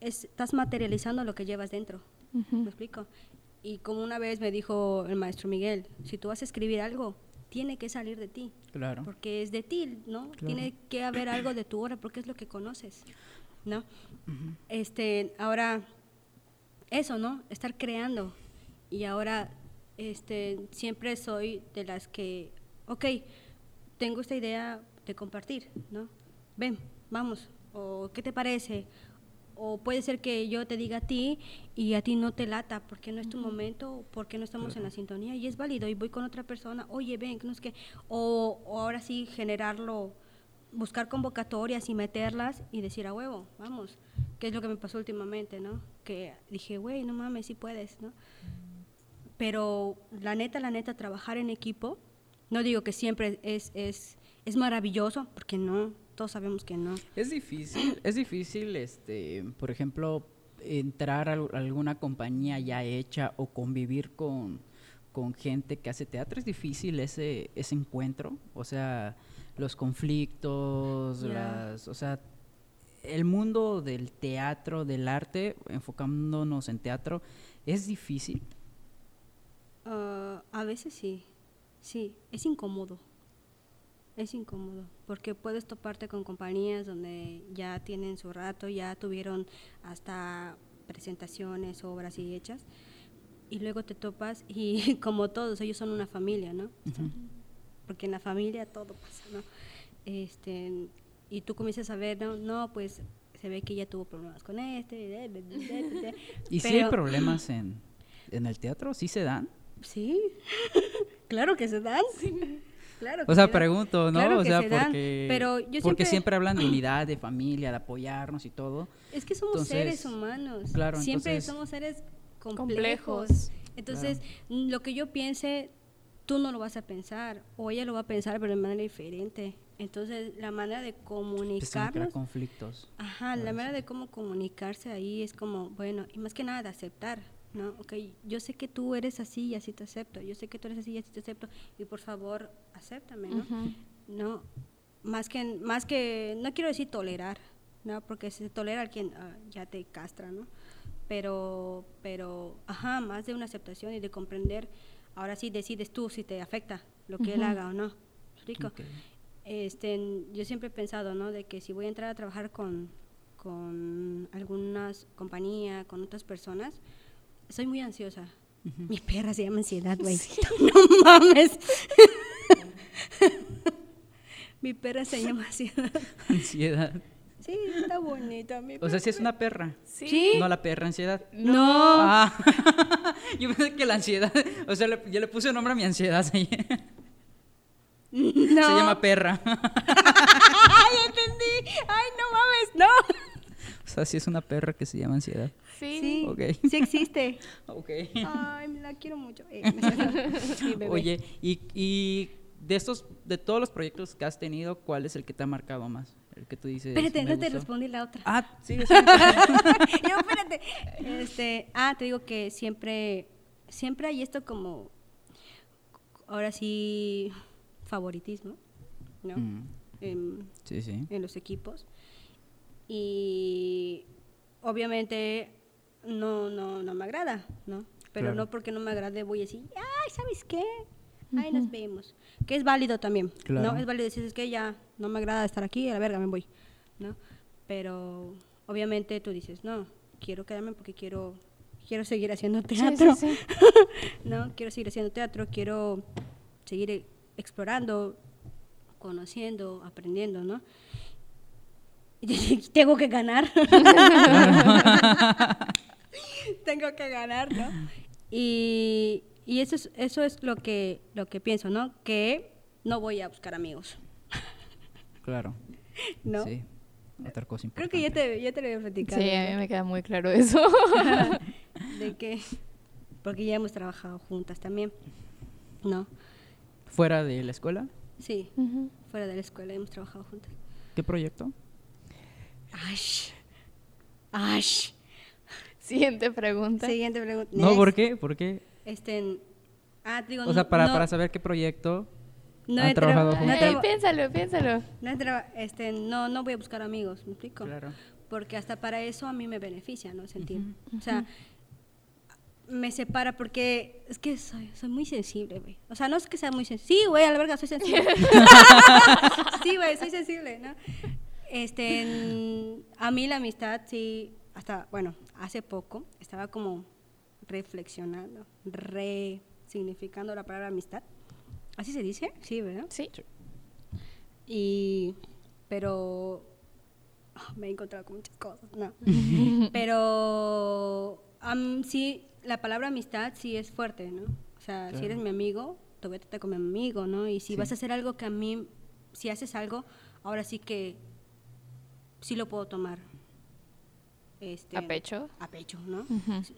es- estás materializando lo que llevas dentro me explico y como una vez me dijo el maestro Miguel si tú vas a escribir algo tiene que salir de ti Claro. porque es de ti, ¿no? Claro. Tiene que haber algo de tu obra porque es lo que conoces, ¿no? Este, ahora eso, ¿no? Estar creando y ahora este siempre soy de las que, ok, tengo esta idea de compartir, ¿no? Ven, vamos, o ¿qué te parece? O puede ser que yo te diga a ti y a ti no te lata porque no es tu momento, porque no estamos en la sintonía y es válido y voy con otra persona, oye, ven, que no es que, o, o ahora sí generarlo, buscar convocatorias y meterlas y decir a huevo, vamos, que es lo que me pasó últimamente, ¿no? Que dije, güey, no mames, sí puedes, ¿no? Pero la neta, la neta, trabajar en equipo, no digo que siempre es, es, es maravilloso, porque no, todos sabemos que no. Es difícil, es difícil, este, por ejemplo, entrar a al- alguna compañía ya hecha o convivir con, con gente que hace teatro. Es difícil ese, ese encuentro, o sea, los conflictos, las, o sea, el mundo del teatro, del arte, enfocándonos en teatro, es difícil. Ah, a veces sí, sí, es incómodo. Es incómodo, porque puedes toparte con compañías donde ya tienen su rato, ya tuvieron hasta presentaciones, obras y hechas, y luego te topas y como todos, ellos son una familia, ¿no? Porque en la familia todo pasa, ¿no? Este, y tú comienzas a ver, no, no, pues se ve que ella tuvo problemas con este, ¿Y si hay pero- problemas en, en el teatro? ¿Sí se dan? Sí, claro que se dan. Claro que O sea, se dan. pregunto, ¿no? Claro o sea, se porque, pero yo porque siempre- siempre hablan de unidad, de familia, de apoyarnos y todo. Es que somos Entonces, seres humanos. claro, Siempre entonces- somos seres Complejos. complejos. Entonces, lo que yo piense, tú no lo vas a pensar, o ella lo va a pensar, pero de manera diferente. Entonces, la manera de comunicarnos, conflictos. ajá, la manera de cómo comunicarse ahí es como, bueno, y más que nada de aceptar, ¿no? Ok, yo sé que tú eres así y así te acepto, yo sé que tú eres así y así te acepto, y por favor, acéptame, ¿no? No, más que, más que, no quiero decir tolerar, ¿no? Porque si se tolera a quien ah, ya te castra, ¿no? Pero, pero, ajá, más de una aceptación y de comprender, ahora sí decides tú si te afecta lo que él haga o no. Ok. Este, yo siempre he pensado, ¿no? De que si voy a entrar a trabajar con, con algunas compañías, con otras personas, soy muy ansiosa. Mi perra se llama ansiedad, güey. No mames. Mi perra se llama ansiedad. Ansiedad. Sí, está bonita mi O sea, si es una perra. Sí. No la perra ansiedad. No. Ah. Yo pensé que la ansiedad. O sea, le- yo le puse nombre a mi ansiedad. Se, No. se llama perra. ¡Ay, entendí! ¡Ay, no mames! ¡No! O sea, sí es una perra que se llama ansiedad. Sí. Sí, sí existe. Ok. Ay, me la quiero mucho. Eh, bebé. Oye, y, y de estos, de todos los proyectos que has tenido, ¿cuál es el que te ha marcado más? El que tú dices. Espérate, "Me no te gustó". respondí la otra. Ah, sigue, sigue. Yo, espérate. Este, ah, te digo que siempre, siempre hay esto como, ahora sí, favoritismo, ¿no? Mm, En, sí, sí. en los equipos. Y obviamente no, no, no me agrada, ¿no? Pero Claro. no porque no me agrade voy a decir, ay, ¿sabes qué? Ahí nos vemos. Que es válido también, Claro. ¿no? Es válido decir, es que ya no me agrada estar aquí, a la verga me voy, ¿no? Pero obviamente tú dices, no, quiero quedarme porque quiero quiero seguir haciendo Sí, teatro. sí, sí. ¿no? Quiero seguir haciendo teatro, quiero seguir e- explorando, conociendo, aprendiendo, ¿no? Y tengo que ganar. tengo que ganar, ¿no? Y, y eso es, eso es lo que, lo que pienso, ¿no? Que no voy a buscar amigos, Claro. ¿no? Sí. Otra cosa Creo importante. que ya te, ya te lo había platicado. Sí, a mí me queda muy claro eso. de que porque ya hemos trabajado juntas también no ¿Fuera de la escuela? sí fuera de la escuela hemos trabajado juntas ¿Qué proyecto? Ash Ash Siguiente pregunta. siguiente pregunta No. ¿por qué? ¿Por qué? este ah digo O sea, para, no- para saber qué proyecto no han trabajado no he juntas. Ey, traba- piénsalo, piénsalo. no este no no voy a buscar amigos me explico Claro. porque hasta para eso a mí me beneficia no sentir o sea me separa porque es que soy, soy muy sensible, güey. O sea, no es que sea muy sensible. Sí, güey, a la verga, soy sensible. sí, güey, soy sensible, ¿no? Este, a mí la amistad, sí, hasta, bueno, hace poco estaba como reflexionando, resignificando la palabra amistad. ¿Así se dice? Sí, ¿verdad? Sí. Y, pero ah, me he encontrado con muchas cosas, no. pero sí, la palabra amistad sí es fuerte, ¿no? O sea, si eres mi amigo, te voy a tratar como mi amigo, ¿no? Y si Sí. vas a hacer algo que a mí, si haces algo, ahora sí que sí lo puedo tomar. Este, ¿A pecho? A pecho, ¿no?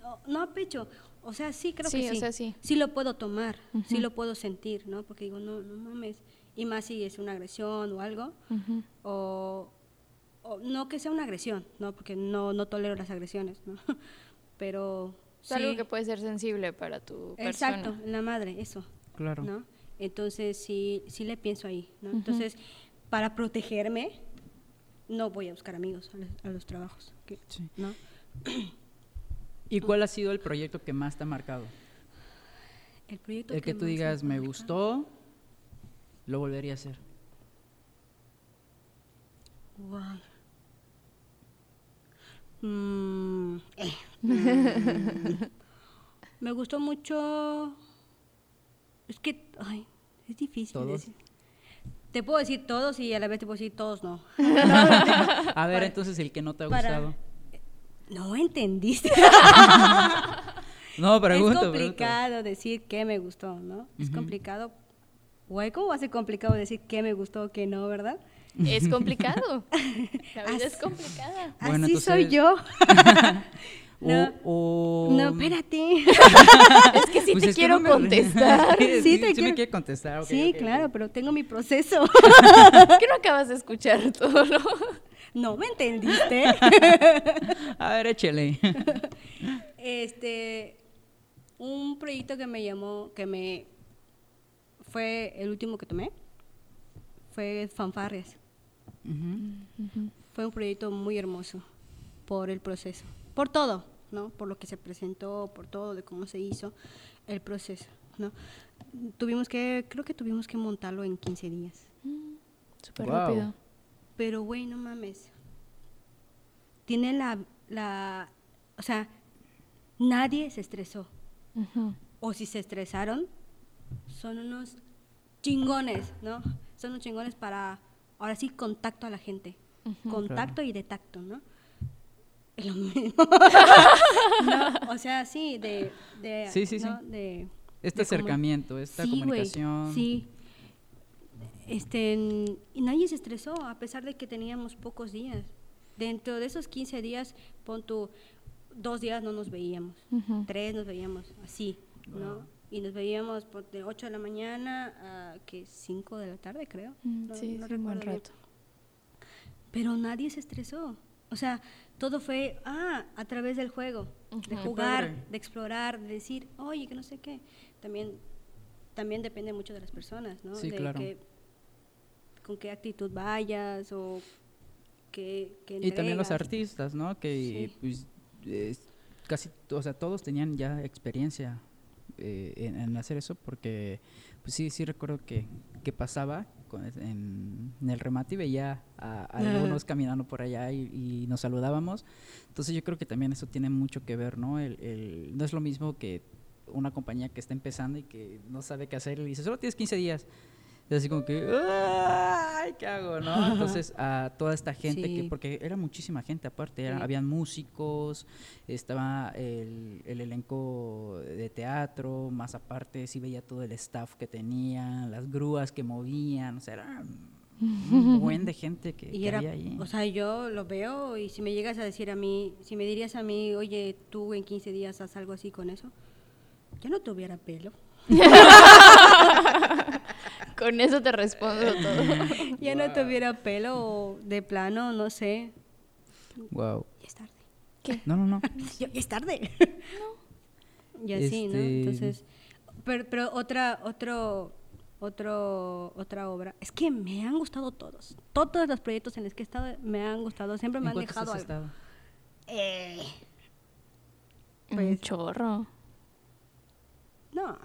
No, no a pecho. O sea, sí, creo Sí, que o sí. sea, sí. Sí lo puedo tomar, sí Ujú. lo puedo sentir, ¿no? Porque digo, no, no mames. Y más si es una agresión o algo. O, o no que sea una agresión, ¿no? Porque no, no tolero las agresiones, ¿no? Pero Es algo sí. que puede ser sensible para tu persona. Exacto, la madre, eso, Claro. ¿no? Entonces sí, sí le pienso ahí, ¿no? Entonces, para protegerme, no voy a buscar amigos a los, a los trabajos, que- Sí. ¿no? ¿Y cuál ha sido el proyecto que más te ha marcado? El proyecto El que tú digas, me gustó, lo volvería a hacer. Guay. Mm, eh, mm. Me gustó mucho. Es que, ay, es difícil ¿Todos? decir. Te puedo decir todos y a la vez te puedo decir todos no. A ver, Para- entonces el que no te ha para- gustado. No entendiste. No, pregunto, es pregunto. complicado decir qué me gustó, ¿no? Es complicado. Güey, ¿cómo va a ser complicado decir qué me gustó o qué no, verdad? Es complicado. La vida es complicada. Bueno, Así soy yo. No. o- No, espérate. Es que sí Pues te es que quiero me- contestar. sí, Sí, te sí quiero- me quiere contestar. sí, claro, pero tengo mi proceso. ¿Qué no acabas de escuchar todo, no? ¿No me entendiste? A ver, échele. este, un proyecto que me llamó, que me fue el último que tomé, fue Fanfarrias. Fue un proyecto muy hermoso por el proceso, por todo, ¿no? Por lo que se presentó, por todo, de cómo se hizo el proceso, ¿no? Tuvimos que, creo que tuvimos que montarlo en 15 días. Súper Wow. rápido. Pero, güey, no mames. Tiene la, la, o sea, nadie se estresó. O si se estresaron, son unos chingones, ¿no? Son unos chingones para, ahora sí, contacto a la gente. Contacto y de tacto, ¿no? Es lo mismo. No, o sea, sí, de... de Sí, sí, sí. De, Este de acercamiento, esta Sí, comunicación. sí. Este, y nadie se estresó, a pesar de que teníamos pocos días. Dentro de esos 15 días, pon tu, dos días no nos veíamos, tres nos veíamos, así, ¿no? Y nos veíamos por de 8 de la mañana a que 5 de la tarde, creo. Mm, No- sí, no sí, un buen bien. rato. Pero nadie se estresó. O sea, todo fue, ah, a través del juego, de jugar, de explorar, de decir, oye, que no sé qué. También, también depende mucho de las personas, ¿no? Sí, de claro. que- con qué actitud vayas o qué, qué Y también los artistas, ¿no? Que Sí. pues, es- casi, o sea, todos tenían ya experiencia eh, en, en hacer eso porque, pues sí, sí recuerdo que, que pasaba en, en el remate y veía a, a algunos caminando por allá y, y nos saludábamos. Entonces yo creo que también eso tiene mucho que ver, ¿no? El, el- no es lo mismo que una compañía que está empezando y que no sabe qué hacer y dice, solo tienes 15 días. Es así como que, ¡ay! ¿Qué hago, no? Entonces, a toda esta gente, que, porque era muchísima gente aparte, era- Sí. habían músicos, estaba el, el elenco de teatro, más aparte sí veía todo el staff que tenían, las grúas que movían, o sea, era un buen de gente que, Y que era, había ahí. o sea, yo lo veo y si me llegas a decir a mí, si me dirías a mí, oye, tú en 15 días haz algo así con eso, yo no tuviera pelo. Con eso te respondo todo. Ya no tuviera pelo o de plano, no sé. wow. Ya es tarde. No, no, no. Yo, ya es tarde. Y así, ¿no? Este- Entonces, pero, pero otra, otro, otro, otra obra. Es que me han gustado todos. Todos los proyectos en los que he estado me han gustado. Siempre me ¿En han dejado has algo. estado? Eh, Un Pues- chorro. no,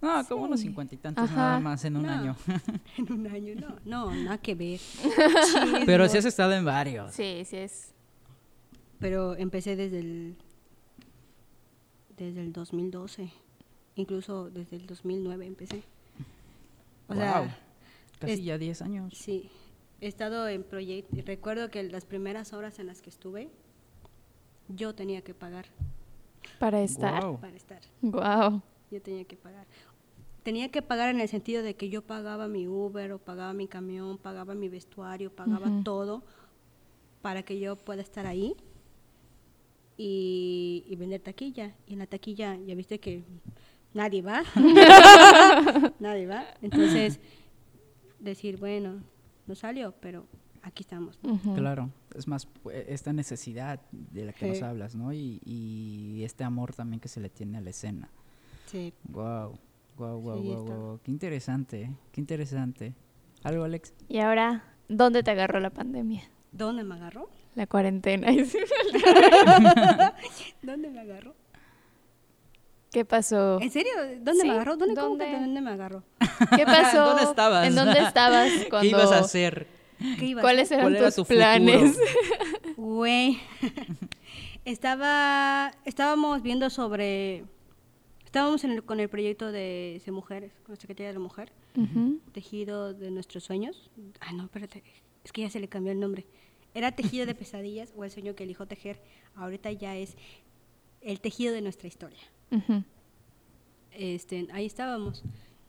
No, como unos cincuenta y tantos Ajá. nada más en un No. año. en un año, no. No, nada que ver. Pero sí has estado en varios. Sí, sí es. Pero empecé desde el, desde el 2012. Incluso desde el 2009 empecé. O Wow. sea, Casi es- ya 10 años. Sí, he estado en proyectos. Recuerdo que las primeras horas en las que estuve, yo tenía que pagar Para estar. Guau. para estar. Wow. Yo tenía que pagar. Tenía que pagar en el sentido de que yo pagaba mi Uber o pagaba mi camión, pagaba mi vestuario, pagaba todo para que yo pueda estar ahí y, y vender taquilla. Y en la taquilla ya viste que nadie va. nadie va. Entonces, decir, bueno, no salió, pero aquí estamos. Claro, es más pu- esta necesidad de la que nos hablas, ¿no? Y, y este amor también que se le tiene a la escena. Sí. Wow, wow, wow, Sí, wow. Qué interesante, ¿eh? qué interesante. ¿Algo, Alex? Y ahora, ¿dónde te agarró la pandemia? ¿Dónde me agarró? La cuarentena. ¿Dónde me agarró? ¿Qué pasó? ¿En serio? ¿Dónde Sí, me agarró? ¿Dónde, cómo que ¿dónde? dónde me agarró? ¿Qué pasó? ¿Dónde estabas? ¿En dónde estabas cuando ¿Qué ibas a hacer? ¿Qué iba a ¿Cuáles eran ¿Cuál era tus tu planes? Güey. Estaba, estábamos viendo sobre, estábamos en el- con el proyecto de Se Mujeres, con la Secretaría de la Mujer, Ujú. Tejido de Nuestros Sueños. Ah, no, espérate, es que ya se le cambió el nombre. Era Tejido de Pesadillas o El Sueño que elijo tejer. Ahorita ya es El Tejido de Nuestra Historia. Ujú. este, ahí estábamos.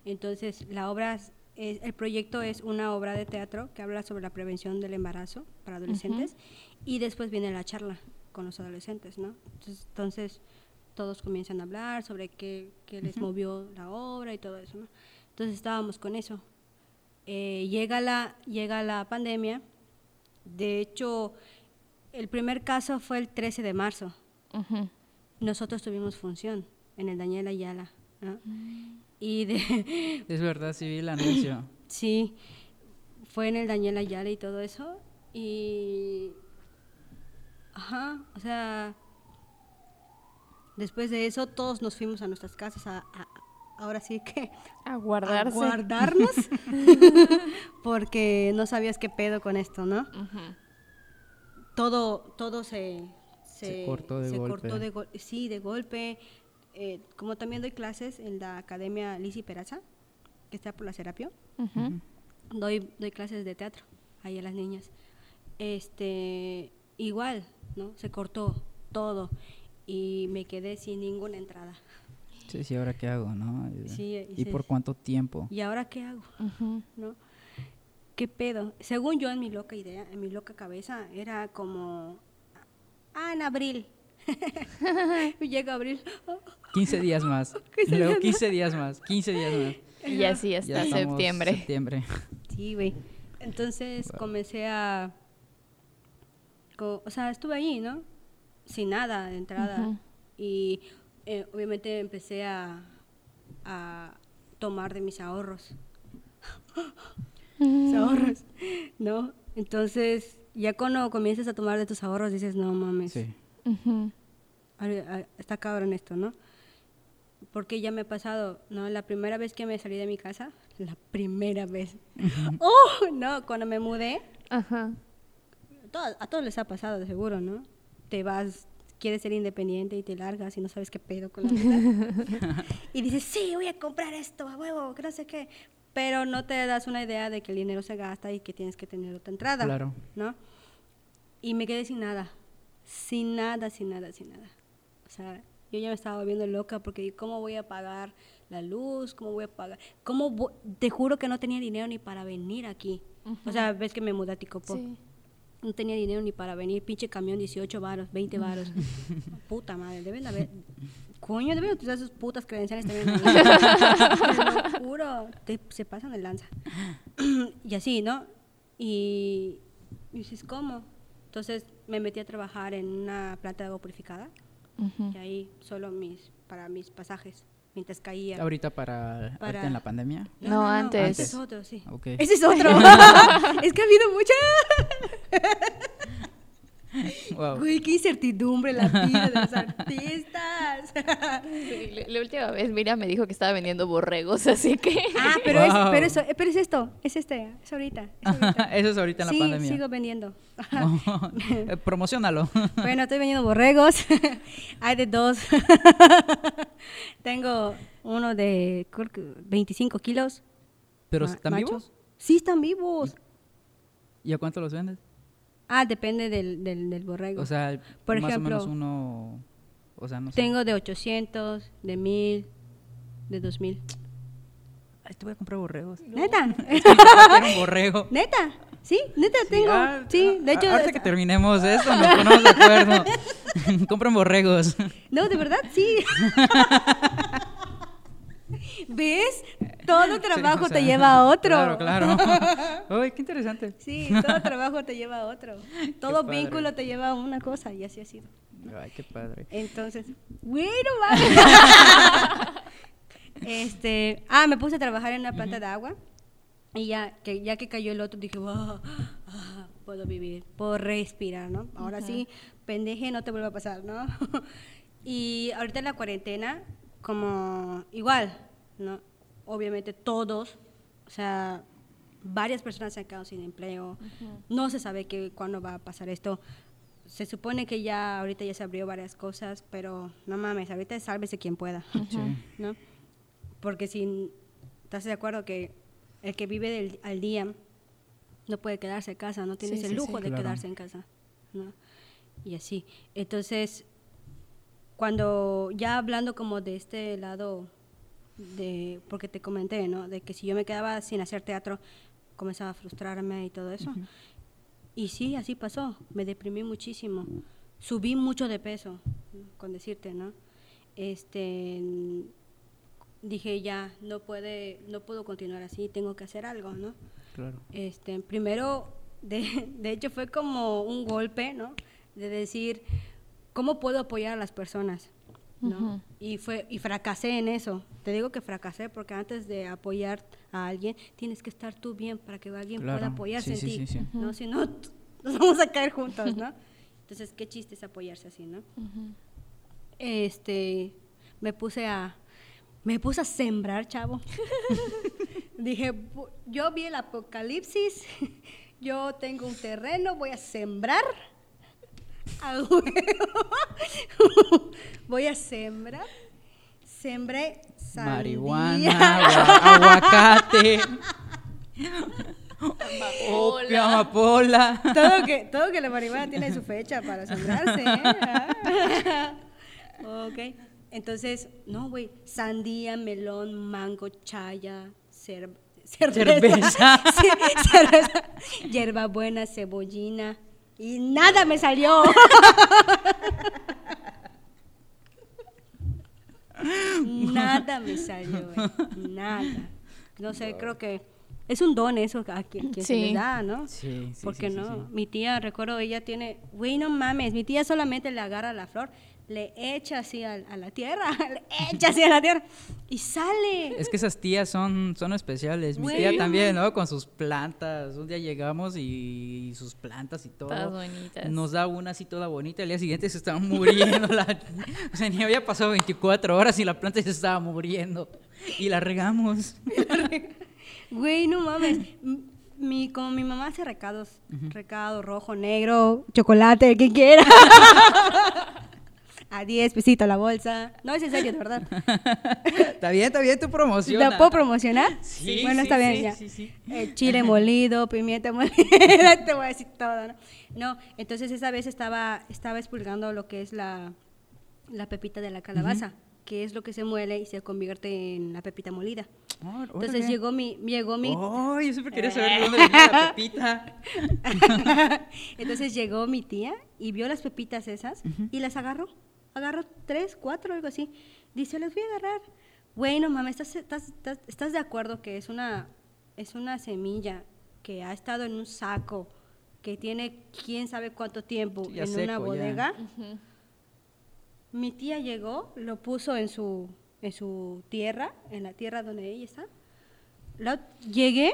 Entonces, la obra, es- el proyecto es una obra de teatro que habla sobre la prevención del embarazo para adolescentes y después viene la charla con los adolescentes, ¿no? Entonces, entonces, todos comienzan a hablar sobre qué, qué les movió la obra y todo eso, ¿no? Entonces estábamos con eso. Eh, llega, la, llega la pandemia. De hecho, el primer caso fue el 13 de marzo nosotros tuvimos función en el Daniel Ayala. ¿no? Y de, Es verdad, sí vi el anuncio. sí, fue en el Daniel Ayala y todo eso. Y, ajá, o sea, después de eso todos nos fuimos a nuestras casas a, a- ahora sí que A a guardarnos porque no sabías qué pedo con esto, ¿no? Todo, todo se, Se cortó de se golpe. cortó de gol- sí, de golpe. Eh, como también doy clases en la Academia Lisi Peraza, que está por la Serapio, doy, doy clases de teatro ahí a las niñas. Este, igual, ¿no? Se cortó todo y me quedé sin ninguna entrada. Sí, sí, ¿ahora qué hago, no? Y, Sí, y ¿Y se- por cuánto tiempo? ¿Y ahora qué hago? Ujú. ¿no? ¿Qué pedo? Según yo en mi loca idea, en mi loca cabeza, era como, ah, en abril. llega abril, 15 días más. 15 Luego días 15 días más. 15 días más. Y así hasta septiembre. Septiembre. sí, güey. Entonces Wow. comencé a, o sea, estuve ahí, ¿no? Sin nada de entrada. Y eh, obviamente empecé a, a tomar de mis ahorros. mis ahorros, ¿no? Entonces, ya cuando comienzas a tomar de tus ahorros, dices, no mames, Sí. Está cabrón esto, ¿no? Porque ya me ha pasado, ¿no? La primera vez que me salí de mi casa, la primera vez. ¡Oh! No, cuando me mudé, Ajá. todo- a todos les ha pasado, de seguro, ¿no? Te vas, quieres ser independiente y te largas y no sabes qué pedo con la vida. y dices, sí, voy a comprar esto, a huevo, que no sé qué. Pero no te das una idea de que el dinero se gasta y que tienes que tener otra entrada. Claro. ¿No? Y me quedé sin nada. Sin nada, sin nada, sin nada. O sea, yo ya me estaba volviendo loca porque dije, ¿cómo voy a pagar la luz? ¿Cómo voy a pagar? ¿Cómo Te juro que no tenía dinero ni para venir aquí. O sea, ves que me mudé a Ticopo. Sí. No tenía dinero ni para venir. Pinche camión, 18 varos, 20 varos. Puta madre, deben de haber... Coño, deben utilizar sus putas credenciales también. Te lo juro. Te- se pasan de lanza. y así, ¿no? Y, y dices, ¿cómo? Entonces me metí a trabajar en una planta de agua purificada. Y ahí solo mis, para mis pasajes, mientras caía. Ahorita para, Para- en la pandemia. No, antes. Ese es otro, sí. Ese es otro. es que ha habido mucha... Wow. Güey, qué incertidumbre la vida de los artistas. Sí, la, la última vez Miriam me dijo que estaba vendiendo borregos, así que... ah, pero, es, pero, eso- pero es esto, es este, es ahorita. Es ahorita. Eso es ahorita en la sí, pandemia. sigo vendiendo. Eh, Promocionalo. bueno, estoy vendiendo borregos. Hay de dos. Tengo uno de creo que 25 kilos. ¿Pero están vivos? Sí, están vivos. ¿Y a cuánto los vendes? Ah, depende del, del, del borrego. O sea, Por más ejemplo, o menos uno... O sea, no sé. Tengo de 800, de 1000, de 2000. Ay, te voy a comprar borregos. ¿Neta? Papá quiere un borrego. ¿Neta? ¿Sí? ¿Neta Sí, tengo? ah, sí, ah, de hecho... Ahorita que terminemos esto, nos ponemos de acuerdo. Compren borregos. No, de verdad, sí. ¿Ves? Todo trabajo Sí, o sea, te lleva a otro. Claro, claro. Ay, qué interesante. Sí, todo trabajo te lleva a otro. Todo vínculo te lleva a una cosa y así ha sido. Ay, qué padre. Entonces, bueno, mames. este, ah, me puse a trabajar en una planta de agua y ya que ya que cayó el otro dije, "Wow, ah, puedo vivir, puedo respirar, ¿no? Ahora sí, pendeje, no te vuelva a pasar, ¿no? y ahorita en la cuarentena, como igual, ¿no? Obviamente todos, o sea, varias personas se han quedado sin empleo, no se sabe que, cuándo va a pasar esto. Se supone que ya ahorita ya se abrió varias cosas, pero no mames, ahorita sálvese quien pueda, Sí. ¿no? Porque si estás de acuerdo que el que vive del, al día no puede quedarse en casa, no tienes Sí, el sí, lujo sí. de Claro. quedarse en casa, ¿no? Y así. Entonces, cuando ya hablando como de este lado de porque te comenté, ¿no? De que si yo me quedaba sin hacer teatro comenzaba a frustrarme y todo eso. Y sí, así pasó. Me deprimí muchísimo. Subí mucho de peso, con decirte, ¿no? Este dije ya no puede no puedo continuar así, tengo que hacer algo, ¿no? Claro. Este, primero, de, de hecho fue como un golpe, ¿no? De decir, ¿cómo puedo apoyar a las personas? ¿No? Y fue y fracasé en eso. Te digo que fracasé porque antes de apoyar a alguien tienes que estar tú bien para que alguien Claro. pueda apoyarse Sí, en sí, ti, sí, sí. ¿no? Si no nos vamos a caer juntos, ¿no? Entonces, qué chiste es apoyarse así, ¿no? Este, me puse a me puse a sembrar, chavo. Dije, "Bu- yo vi el apocalipsis, yo tengo un terreno, voy a sembrar. A huevo. voy a sembrar. Sembré sandía. Marihuana, agua- aguacate, opio, amapola. todo que todo que la marihuana tiene su fecha para sembrarse. ¿eh? ok. Entonces, no, güey, sandía, melón, mango, chaya, cer- cerveza, Cerveza. cerveza, hierbabuena, cebollina y nada me salió. nada me salió, güey, nada. No sé, creo que es un don eso a quien, quien se Sí. les da, ¿no? Sí, sí, ¿Por sí, qué sí, no? sí. Mi tía, recuerdo, ella tiene, güey, no mames, mi tía solamente le agarra la flor, le echa así a, a la tierra, le echa así a la tierra y sale. Es que esas tías son, son especiales. Mi Güey, tía también, ¿no? Con sus plantas. Un día llegamos y, sus plantas y todo. Todas bonitas. Nos da una así toda bonita. El día siguiente se estaba muriendo. la- o sea, ni había pasado 24 horas y la planta se estaba muriendo. Y la regamos. Güey, no mames. Mi, como mi mamá hace recados, recado rojo, negro, chocolate, el que quiera. A 10 pesitos la bolsa. No, es en serio, de verdad. Está bien, está bien tu promoción. ¿La puedo promocionar? Sí, Bueno, sí, está bien, sí, ya. sí. El chile molido, pimienta molida, te voy a decir todo, ¿no? No, entonces esa vez estaba, estaba expulgando lo que es la, la pepita de la calabaza, que es lo que se muele y se convierte en la pepita molida. Oh, Entonces llegó mi, llegó mi, Oh, yo siempre quería saber de dónde venía la pepita. entonces llegó mi tía y vio las pepitas esas y las agarró. Agarró tres, cuatro, algo así. Dice, las voy a agarrar. Bueno, mamá, ¿estás, estás, estás, estás de acuerdo que es una, es una semilla que ha estado en un saco, que tiene quién sabe cuánto tiempo Sí, en seco, una ya. bodega? Mi tía llegó, lo puso en su, en su tierra, en la tierra donde ella está. La- llegué,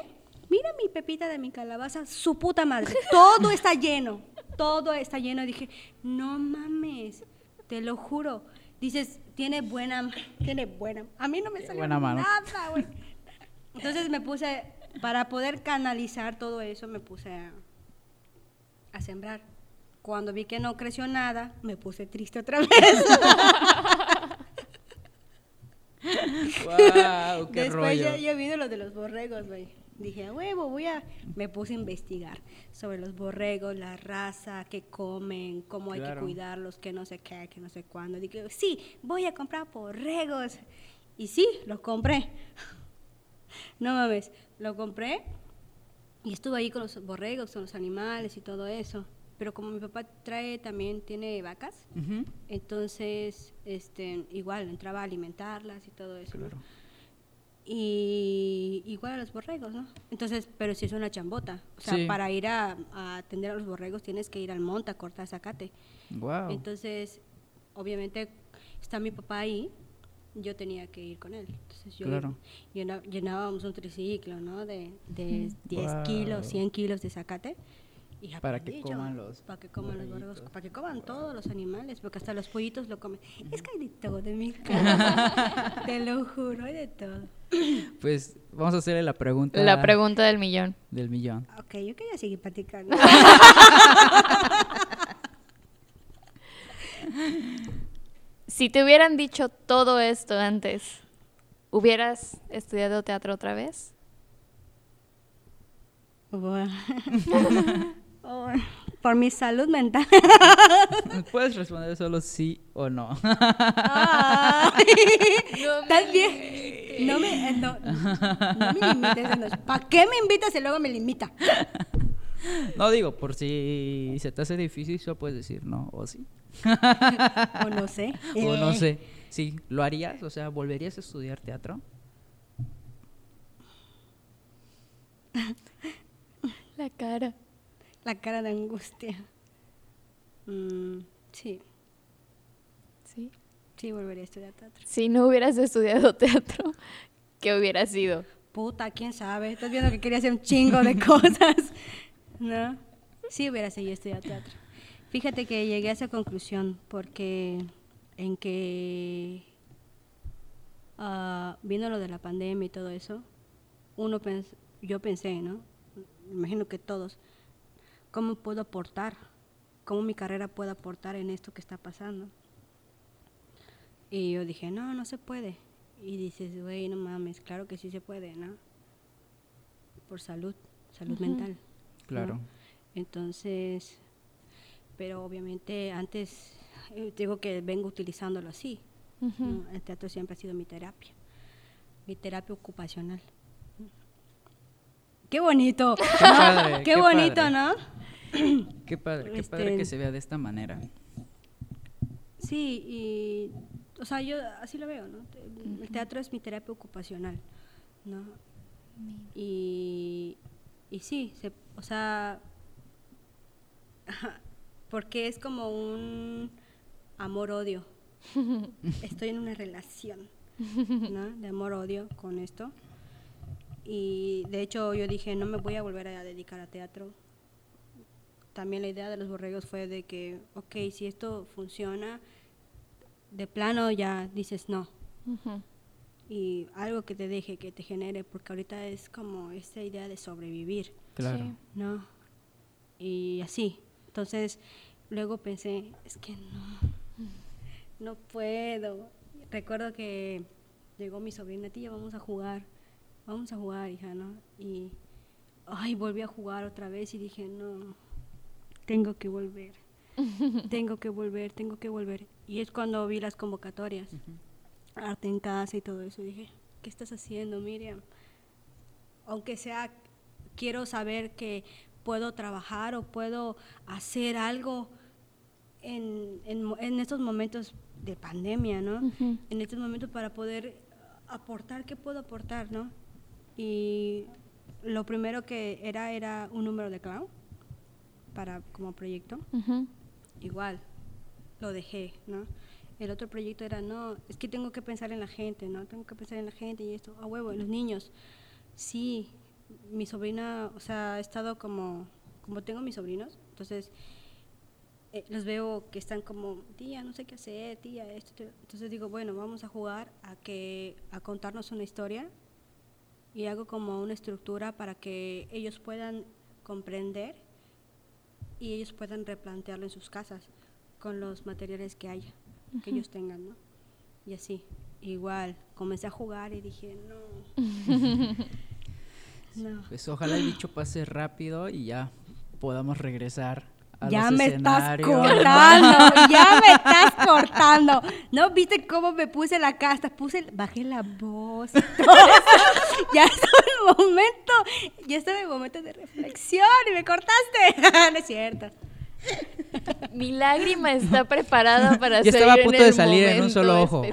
mira mi pepita de mi calabaza, su puta madre, todo está lleno, todo está lleno. Dije, no mames, te lo juro. Dices, tiene buena, tiene buena, a mí no me salió buena mano. nada, güey. Entonces me puse, para poder canalizar todo eso, me puse a, a sembrar. Cuando vi que no creció nada, me puse triste otra vez. wow, qué Después rollo. ya, ya vi de lo de los borregos, güey. Dije, huevo, voy a... Me puse a investigar sobre los borregos, la raza, qué comen, cómo hay que Claro. cuidarlos, que no sé qué, que no sé cuándo. Dije, sí, voy a comprar borregos. Y sí, los compré. No mames, lo compré y estuve ahí con los borregos, con los animales y todo eso. Pero como mi papá trae también, tiene vacas, entonces, este, igual, entraba a alimentarlas y todo eso. ¿no? Y igual a los borregos, ¿no? Entonces, pero si es una chambota. O sea, Sí. para ir a, a atender a los borregos tienes que ir al monte a cortar zacate. Wow. Entonces, obviamente, está mi papá ahí, yo tenía que ir con él. Entonces, yo Claro. llenábamos un triciclo, ¿no? De, de 10 Wow. kilos, 100 kilos de zacate. Y Para que coman los Para que coman los borregos, para que coman todos los animales, porque hasta los pollitos lo comen. Es que hay de todo de mi casa. Te lo juro, hay de todo. Pues vamos a hacerle la pregunta La pregunta del millón. del millón. Ok, yo quería seguir platicando. Si te hubieran dicho todo esto antes, ¿hubieras estudiado teatro otra vez? Bueno. Oh, Por mi salud mental. Puedes responder solo sí o no. Ay, ¿Estás bien? No me, eh, no, no me limites. ¿Para qué me invitas y luego me limita? no digo, por si se te hace difícil, solo puedes decir no o sí. O no sé. O no Eh, sé. Sí, ¿lo harías? O sea, ¿volverías a estudiar teatro? La cara. La cara de angustia. Mm, sí, Sí. sí, volvería a estudiar teatro. Si no hubieras estudiado teatro, ¿qué hubiera sido? Puta, quién sabe. Estás viendo que quería hacer un chingo de cosas. ¿No? Sí, hubiera seguido estudiando teatro. Fíjate que llegué a esa conclusión porque en que viendo lo de la pandemia y todo eso, uno pens- yo pensé, ¿no? Me imagino que todos, ¿cómo puedo aportar? ¿Cómo mi carrera puede aportar en esto que está pasando? Y yo dije, no, no se puede. Y dices, güey, no mames, claro que sí se puede, ¿no? Por salud, salud mental. ¿no? Claro. Entonces, pero obviamente antes, eh, digo que vengo utilizándolo así. ¿no? El teatro siempre ha sido mi terapia, mi terapia ocupacional. Qué bonito, Qué ¿no? padre, qué, qué bonito, padre. ¿no? Qué padre, qué Este- padre que se vea de esta manera. Sí, y, o sea, yo así lo veo, ¿no? El, teatro es mi terapia ocupacional, ¿no? Y, y sí, se, o sea, porque es como un amor-odio. Estoy en una relación, ¿no? De amor-odio con esto. Y de hecho yo dije, no me voy a volver a dedicar a teatro. También la idea de los borregos fue de que, ok, si esto funciona, de plano ya dices no. Y algo que te deje, que te genere, porque ahorita es como esta idea de sobrevivir, Claro. Sí. ¿no? Y así. Entonces, luego pensé, es que no, no puedo. Recuerdo que llegó mi sobrina, tía, vamos a jugar, vamos a jugar, hija, ¿no? Y, ay, volví a jugar otra vez y dije, no, tengo que volver, tengo que volver, tengo que volver. Y es cuando vi las convocatorias, arte en casa y todo eso, y dije, ¿qué estás haciendo, Miriam? Aunque sea, quiero saber que puedo trabajar o puedo hacer algo en, en, estos momentos de pandemia, ¿no? Ujú. En estos momentos para poder aportar, ¿qué puedo aportar, no? Y lo primero que era era un número de clown para como proyecto. Ujú. Igual, lo dejé, ¿no? El otro proyecto era, no, es que tengo que pensar en la gente, ¿no? Tengo que pensar en la gente y esto, a huevo, en los niños. Sí, mi sobrina, o sea, ha estado como, como tengo mis sobrinos, entonces eh, los veo que están como, tía, no sé qué hacer, tía, esto, esto". entonces digo, bueno, vamos a jugar a que, a contarnos una historia y hago como una estructura para que ellos puedan comprender y ellos puedan replantearlo en sus casas con los materiales que haya, que ellos tengan, ¿no? Y así, igual, comencé a jugar y dije, no. no. Pues ojalá el bicho pase rápido y ya podamos regresar a Ya los me estás cortando, ya me estás cortando. ¿No viste cómo me puse la casta? Puse, bajé la voz. y todo eso. ya estaba el momento, ya estaba el momento de reflexión y me cortaste. no es cierto. Mi lágrima está preparada para Ya salir estaba a punto de salir en un solo ojo.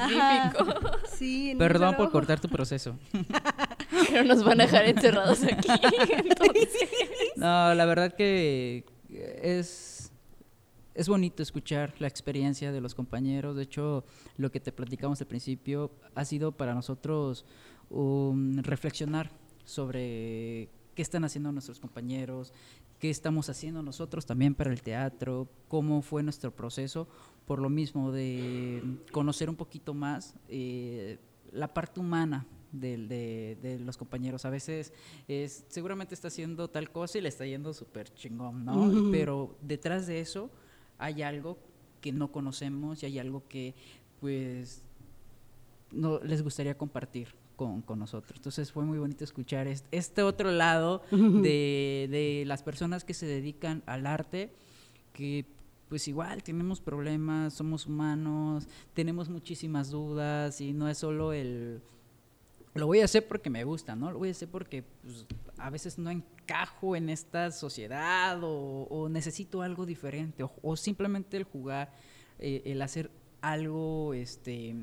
Sí, en un Perdón solo por ojo. cortar tu proceso. Pero nos van a dejar encerrados aquí. entonces. No, la verdad que es, es bonito escuchar la experiencia de los compañeros. De hecho, lo que te platicamos al principio ha sido para nosotros um, reflexionar sobre qué están haciendo nuestros compañeros, qué estamos haciendo nosotros también para el teatro, cómo fue nuestro proceso, por lo mismo de conocer un poquito más eh, la parte humana del- de, de los compañeros. A veces es, seguramente está haciendo tal cosa y le está yendo súper chingón, ¿no? Pero detrás de eso hay algo que no conocemos y hay algo que pues no les gustaría compartir con, con nosotros. Entonces fue muy bonito escuchar est- este otro lado de, de las personas que se dedican al arte, que pues igual tenemos problemas, somos humanos, tenemos muchísimas dudas y no es solo el lo voy a hacer porque me gusta, ¿no? Lo voy a hacer porque pues, a veces no encajo en esta sociedad o, o necesito algo diferente o, o simplemente el jugar, eh, el hacer algo este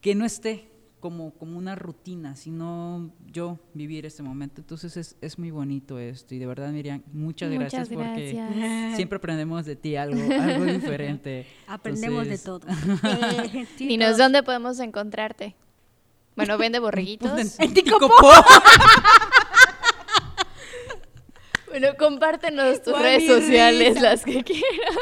que no esté como, como una rutina, sino yo vivir este momento. Entonces es, es muy bonito esto y de verdad Miriam, muchas, Muchas gracias porque gracias. siempre aprendemos de ti algo, algo diferente. Aprendemos de todo. Eh, sí, Dinos todos. dónde podemos encontrarte. Bueno, vende borreguitos. En Ticopo. Bueno, compártenos tus redes mi sociales, risa. las que quieras.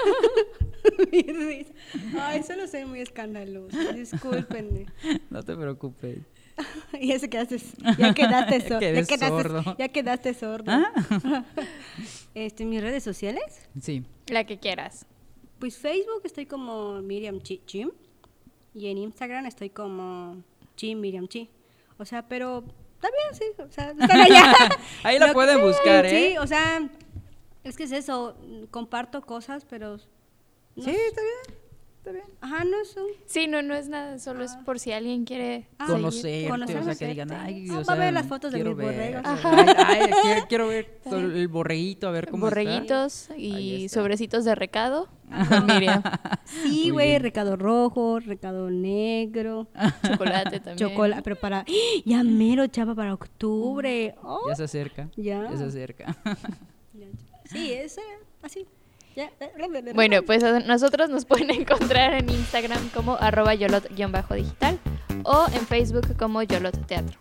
Mi risa. Ay, solo soy muy escandalosa. Discúlpenme. No te preocupes. ya se quedaste, ya quedaste sordo. Quedé ya, quedaste, sordo. ya quedaste sordo. ¿Ah? Este, mis redes sociales, Sí. La que quieras. pues Facebook estoy como Miriam Chi Chim y en Instagram estoy como Chim Miriam Chi. O sea, pero también sí, o sea, están allá. Ahí la pueden que- buscar, ¿eh? Sí, o sea, es que es eso, comparto cosas, pero no Sí, está bien. Está bien. Ajá, no es un Sí, no, no es nada, solo es por si alguien quiere Ah. Conocerte, o sea, que digan, ay, Ah, o va a sea, ver las fotos de mis borregos. Ay, ay, quiero, quiero ver todo el borreguito, a ver cómo está. borreguitos Ahí y está. sobrecitos de recado. Sí, güey, recado rojo, recado negro, Chocolate también. chocolate, pero para ya mero chava para octubre. Oh, Ya se acerca. Ya. Ya se acerca. Sí, es eh, así. Ya. Bueno, pues a nosotros nos pueden encontrar en Instagram como arroba yolot-digital o en Facebook como Yolot Teatro.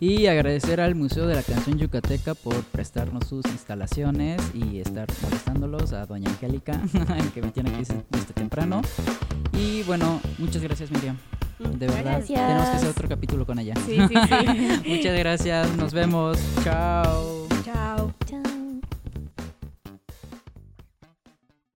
Y agradecer al Museo de la Canción Yucateca por prestarnos sus instalaciones y estar molestándolos a Doña Angélica, que me tiene aquí desde temprano. Y bueno, muchas gracias Miriam. De verdad. Gracias. Tenemos que hacer otro capítulo con ella. Sí, sí, sí. Muchas gracias. Nos vemos. Chao.